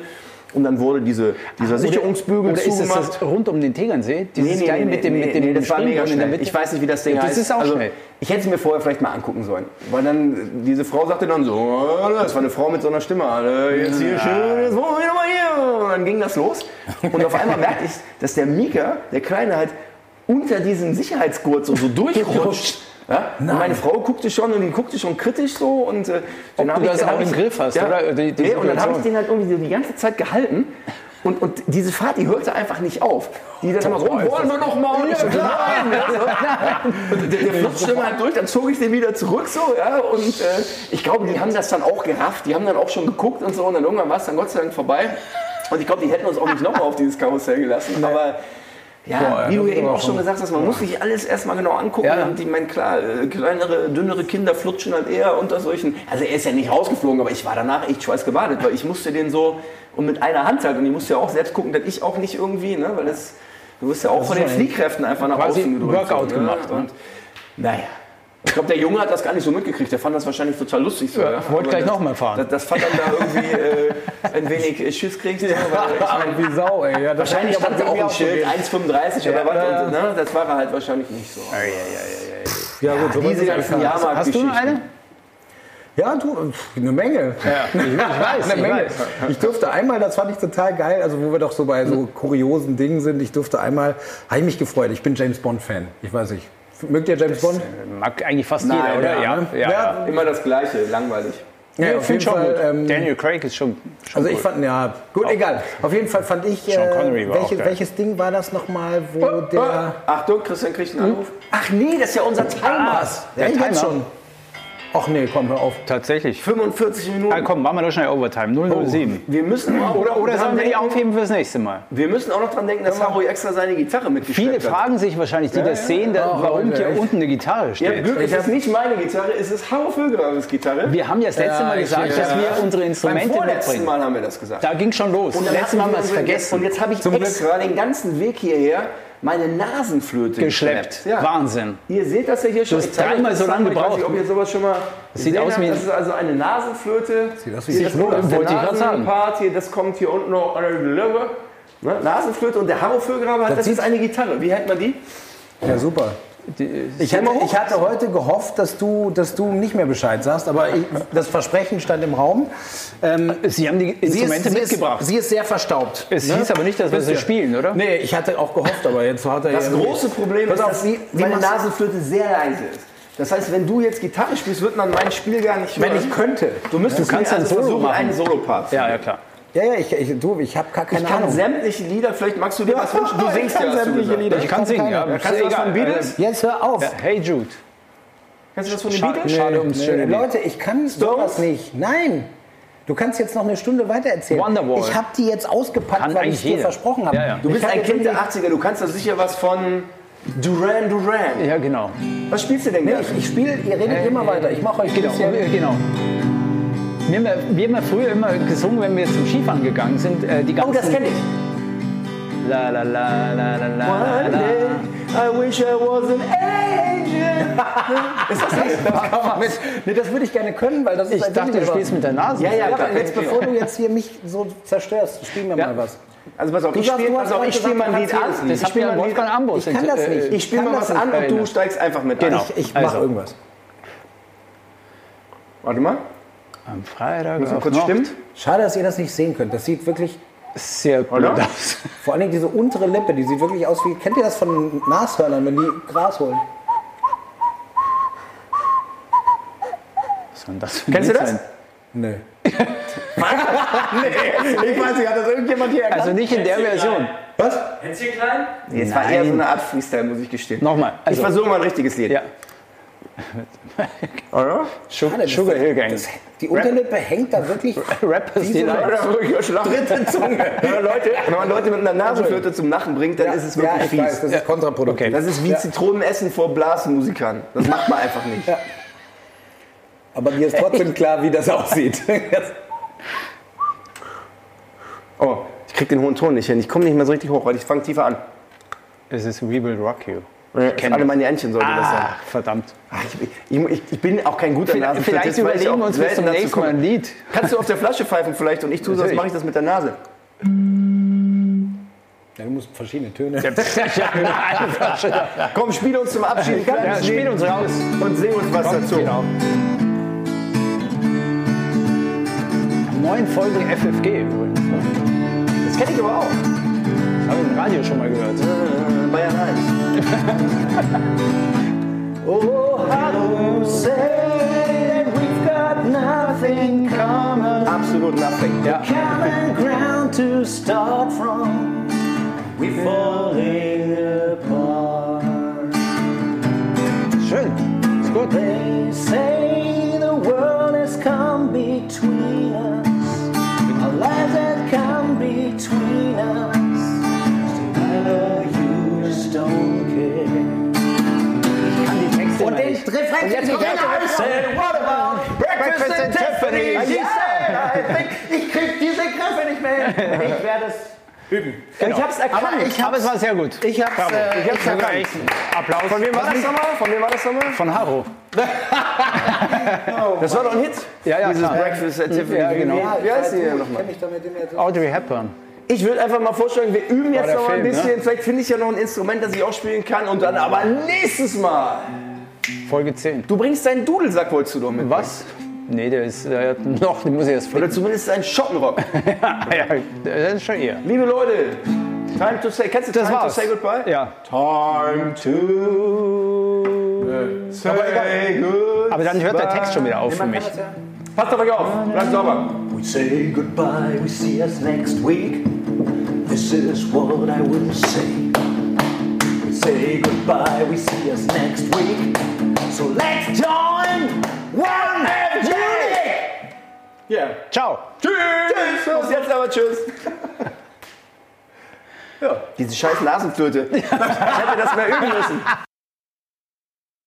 B: Und dann wurde diese, dieser Ach, Sicherungsbügel oder zugemacht.
A: Ist das rund um den Tegernsee?
B: Dieses nee, nee, nee, mit dem, nee, mit dem nee, das war mega schnell. Ich weiß nicht, wie das Ding das heißt.
A: Das ist auch also, schnell.
B: Ich hätte es mir vorher vielleicht mal angucken sollen. Weil dann, diese Frau sagte dann so, das war eine Frau mit so einer Stimme, jetzt hier schön, jetzt wollen wir nochmal hier. Und dann ging das los. Und auf einmal merkte ich, dass der Mika, der Kleine, halt unter diesem Sicherheitsgurt so, so durchrutscht. Ja? Meine Frau guckte schon und die guckte schon kritisch so. Und, äh,
A: dann Ob du das auch im Griff hast,
B: ja, oder? Die, die nee, und dann habe ich den halt irgendwie so die ganze Zeit gehalten. Und, und diese Fahrt, die hörte einfach nicht auf. Die dann immer so, wollen wir noch mal? Und ich so, nein, ja. Und der, der flutschte immer halt durch, dann zog ich den wieder zurück so, ja. Und äh, ich glaube, die haben das dann auch gerafft. Die haben dann auch schon geguckt und so. Und dann irgendwann war es dann Gott sei Dank vorbei. Und ich glaube, die hätten uns auch nicht nochmal auf dieses Karussell gelassen. Aber ja,
C: Boah,
B: wie du
C: das
B: ja eben auch schon gesagt hast, man muss sich alles erstmal genau angucken.
A: Ja.
B: Und ich meine, klar, äh, kleinere, dünnere Kinder flutschen halt eher unter solchen. Also er ist ja nicht rausgeflogen, aber ich war danach echt schweißgebadet, weil ich musste den so und mit einer Hand halt. Und ich musste ja auch selbst gucken, dass ich auch nicht irgendwie, ne, weil das, du wirst ja auch von den Fliehkräften einfach nach außen gedrückt.
A: Workout
B: so,
A: gemacht, ne?
B: Und naja. Ich glaube, der Junge hat das gar nicht so mitgekriegt. Der fand das wahrscheinlich total lustig. So,
A: Ja,
B: ja.
A: wollte gleich
B: das-
A: noch mal fahren.
B: Das, das fand dann da irgendwie äh, ein wenig äh, Schiss kriegt. So, weil ich mein,
C: Wie Sau, ey. Ja,
B: Wahrscheinlich stand auch ein Schild, 1,35 oder was.
C: ja.
B: Und, ne, das war er halt wahrscheinlich nicht so.
C: Ja, gut, so
B: Diese ganzen
C: krass.
A: Hast du noch
B: Jahrmarktgeschichten.
A: eine?
C: Ja, du, eine Menge.
A: Ja, ich weiß,
C: Eine
A: ich
C: Menge.
A: weiß.
C: Ich durfte einmal, das fand ich total geil, also wo wir doch so bei so kuriosen Dingen sind, ich durfte einmal, habe ich mich gefreut, ich bin James Bond-Fan. Ich weiß nicht. Mögt ihr James Bond?
A: Mag eigentlich fast
B: Nein,
A: jeder, oder?
B: ja,
A: Ja, ja.
C: Ja.
A: ja.
B: Immer das Gleiche, langweilig.
C: Ja,
A: ich
C: auf jeden Fall. Ähm,
A: Daniel Craig ist schon, schon
C: also ich
A: gut.
C: fand, ja, gut, egal. Auf jeden Fall fand ich,
A: Sean Connery
C: äh,
A: war auch
C: welches, welches Ding war das nochmal, wo der...
B: Achtung, Christian kriegt einen Anruf. Ach nee, das ist ja unser Timer.
A: der
C: Ja,
A: Timer.
C: schon. Ach nee, komm, hör auf.
A: Tatsächlich.
B: 45 Minuten.
A: Ah, komm, machen wir doch schnell Overtime. 007.
B: Wir müssen auch
A: Oder, oder sollen wir die aufheben fürs nächste Mal?
B: Wir müssen auch noch dran denken, dass Harry extra seine Gitarre mitgeschleppt
A: Viele
B: hat.
A: fragen sich wahrscheinlich, die das sehen, da,
C: Oh,
A: warum hier
C: echt.
A: unten eine Gitarre
B: Ja,
A: steht.
B: Glück, es ist nicht meine Gitarre, es ist Harro Vögelabes Gitarre.
A: wir haben ja das letzte
C: Ja,
A: Mal gesagt, dass
C: das.
A: wir unsere
B: Beim
A: Instrumente
B: vorletzten
A: mitbringen.
B: Mal haben wir das gesagt.
A: Da ging schon los.
B: Und dann
A: Letztes Mal haben wir es
B: unsere-
A: vergessen.
B: Und jetzt habe ich
C: Zum Glück.
B: extra den ganzen Weg hierher meine Nasenflöte
A: geschleppt.
B: Ja.
A: Wahnsinn.
B: Ihr seht das ja hier schon.
A: hast
B: Ich zeige
A: dreimal so
B: das
A: lange
B: mal. Ich weiß
A: gebraucht.
B: nicht, ob ihr sowas schon mal
A: Sieht
B: gesehen
A: aus wie
B: Das ist also eine Nasenflöte.
C: Sieht aus wie ein
B: das
A: Wollte ich grad sagen.
B: Nasenpart hier, das kommt hier unten noch an der Löwe. Ne? Nasenflöte und der Harro Vögelrabe hat,
C: Das
B: das ist
C: sieht-
B: eine Gitarre. Wie hält man die?
C: Ja, super. Ich hatte, ich hatte heute gehofft, dass du, dass du nicht mehr Bescheid sagst, aber ich, das Versprechen stand im Raum.
A: Sie haben die
C: Sie
A: Instrumente
C: ist, sie,
A: mitgebracht.
C: ist, sie ist sehr verstaubt.
A: es hieß aber nicht, dass wir sie spielen, oder?
C: Nee, ich hatte auch gehofft, aber jetzt hat er
B: Das
C: ja
B: große Problem ist,
C: auf,
B: dass meine Nasenflöte sehr leise ist. Das heißt, wenn du jetzt Gitarre spielst, wird man mein Spiel gar nicht
C: Wenn
B: hören.
C: ich könnte.
B: Du müsstest
A: Du kannst ein
B: also
A: Solo
B: versuchen,
A: machen.
B: einen Solopart
A: Ja,
B: machen.
A: ja, klar.
C: Ja, ja, ich, ich, du, ich habe gar keine
B: Ich kann
C: Ahnung.
B: sämtliche Lieder, vielleicht magst du dir was wünschen. Du
C: Ich
B: singst
C: kann
B: ja,
C: sämtliche. Lieder.
A: Ich kann singen, ja.
B: Kannst du was von. Beatles?
C: Jetzt hör auf.
A: Ja, hey Jude.
B: Kannst du was von den
A: Schade.
B: Beatles?
A: Schade ums schöne.
C: Leute, ich kann sowas nicht. Nein. Du kannst jetzt noch eine Stunde weiter erzählen.
A: Wonderwall.
C: Ich habe die jetzt ausgepackt,
A: Kann
C: weil ich dir
A: jeder.
C: versprochen habe.
A: Ja, ja.
B: Du bist
C: Ich
B: ein Kind der
C: irgendwie-
B: 80er, du kannst da sicher was von Duran Duran.
A: Ja, genau.
B: Was spielst du denn
C: Nee,
B: gerne?
C: ich, ich spiele, ihr redet immer weiter. Ich mache euch
A: Genau.
C: bisschen-
A: äh, genau. Wir haben, ja, wir haben ja früher immer gesungen, wenn wir zum Skifahren gegangen sind. Äh, die ganzen
B: Oh, das kenne ich.
A: La la la la la la
B: One
A: la.
B: day, I wish I was an angel. ist das das?
C: Mit, nee, das würde ich gerne können, weil das ist
A: Ich
C: ein
A: dachte,
C: Ding,
A: du spielst mit der Nase.
B: Ja, ja,
C: Ja, aber jetzt, bevor du jetzt hier mich so zerstörst, spiel mir
A: Ja.
C: mal was.
B: Also pass auf,
C: Du
B: ich spiele also, ich spiel mal ein Lied an.
A: Das
B: Ich spiele mal
A: Wolfgang
B: an.
A: Ambros.
C: Ich kann das
A: äh,
C: nicht.
B: Ich spiele
C: kann
B: mal was
C: nicht
B: an und du steigst einfach mit
A: Genau.
B: an.
C: Ich, ich
A: Also.
C: mache irgendwas.
B: Warte mal.
A: Am Freitag auf
B: kurz
A: Nacht.
B: stimmen?
C: Schade, dass ihr das nicht sehen könnt. Das sieht wirklich,
A: Sehr gut
B: Oder?
A: aus.
C: vor allen Dingen diese untere Lippe, die sieht wirklich aus wie, kennt ihr das von Nashörnern, wenn die Gras holen?
A: Was soll denn das für ein
B: Kennst du das?
A: sein?
C: Nö.
B: Ich weiß nicht, hat das irgendjemand hier erkannt?
A: Also nicht in der Version.
B: Was?
D: Hänschen klein?
B: Nee, es war eher so eine Art Freestyle, muss ich gestehen.
A: Nochmal.
B: ich
A: Also,
B: versuche mal ein richtiges Lied.
A: ja.
B: Oder?
A: Sugar,
C: das-
A: Sugar Hill Gang.
C: Das, die Unterlippe hängt da wirklich.
A: Rappers, die
C: so
A: da.
B: Dritte Zunge. Wenn man, Leute, wenn man Leute mit einer Nasenflöte zum Lachen bringt, dann ist es wirklich
C: ja, ich
B: fies.
C: weiß, das ist kontraproduktiv.
A: Okay.
B: Das ist wie Zitronenessen vor Blasmusikern. Das macht man einfach nicht.
C: Aber mir ist trotzdem klar, wie das aussieht.
B: Oh, ich krieg den hohen Ton nicht hin. Ich komme nicht mehr so richtig hoch, weil ich fange tiefer an.
A: Es ist We Will Rock You.
B: Kenn alle meine Entchen sollte das sein.
A: Ah, verdammt.
B: Ah, Ich, ich, ich bin auch kein guter Nasenflötist,
A: vielleicht überlegen wir uns bis zum nächsten Mal ein. Lied.
B: Kannst du auf der Flasche pfeifen vielleicht und ich tue das, mache ich das mit der Nase.
C: Ja, du musst verschiedene Töne.
A: Eine Flasche da.
B: Komm, spiel uns zum Abschied
A: Ja, spiel uns raus.
B: und sing uns was dazu.
A: Genau. Neun Folgen FFG übrigens.
B: Das kenne ich aber auch.
A: Das habe ich im Radio schon mal gehört.
B: Äh, Bayern 1. oh, how to say we've got nothing common. Absolut nothing.
A: Ja.
C: Common ground to start from. We're falling Ich werde es üben.
A: Genau.
C: Ich hab's erkannt.
A: Aber,
C: ich
A: aber es war sehr gut.
C: Ich hab's,
A: Bravo.
C: äh, ich hab's
A: Sogar
C: erkannt.
A: Applaus.
B: Von wem war das nochmal? Von wem war das nochmal?
A: Von Haro.
B: Das war doch ein Hit.
A: Ja, ja,
B: Dieses
A: klar.
B: Breakfast at Tiffany.
A: Ja, genau.
B: Wie, wie heißt die denn nochmal?
A: Audrey Hepburn.
B: Ich würde einfach mal vorschlagen, wir üben jetzt noch mal ein
A: Film,
B: bisschen.
A: ne?
B: Vielleicht finde ich ja noch ein Instrument, das ich auch spielen kann. Und dann aber nächstes Mal.
A: Folge 10.
B: Du bringst deinen Dudelsack, wolltest du doch mit.
A: Was? Nee, der ist der hat noch, den muss ich erst
B: Oder
A: flicken.
B: zumindest einen Schottenrock.
A: ja, das ist schon eher.
B: Liebe Leute, time to say. Kennst du
A: Das
B: Time
A: war's.
B: to say goodbye?
A: Ja,
B: Time to say goodbye.
A: aber dann hört der Text schon wieder auf für mich.
B: Passt auf euch auf. Bleibt sauber.
C: We say goodbye, we see us next week. This is what I will say. We say goodbye, we see us next week. So let's join one unit!
B: Yeah.
A: Ciao.
B: Tschüss. Bis jetzt aber tschüss. Ja, diese scheiß Nasenflöte. Ich hätte das mal üben müssen.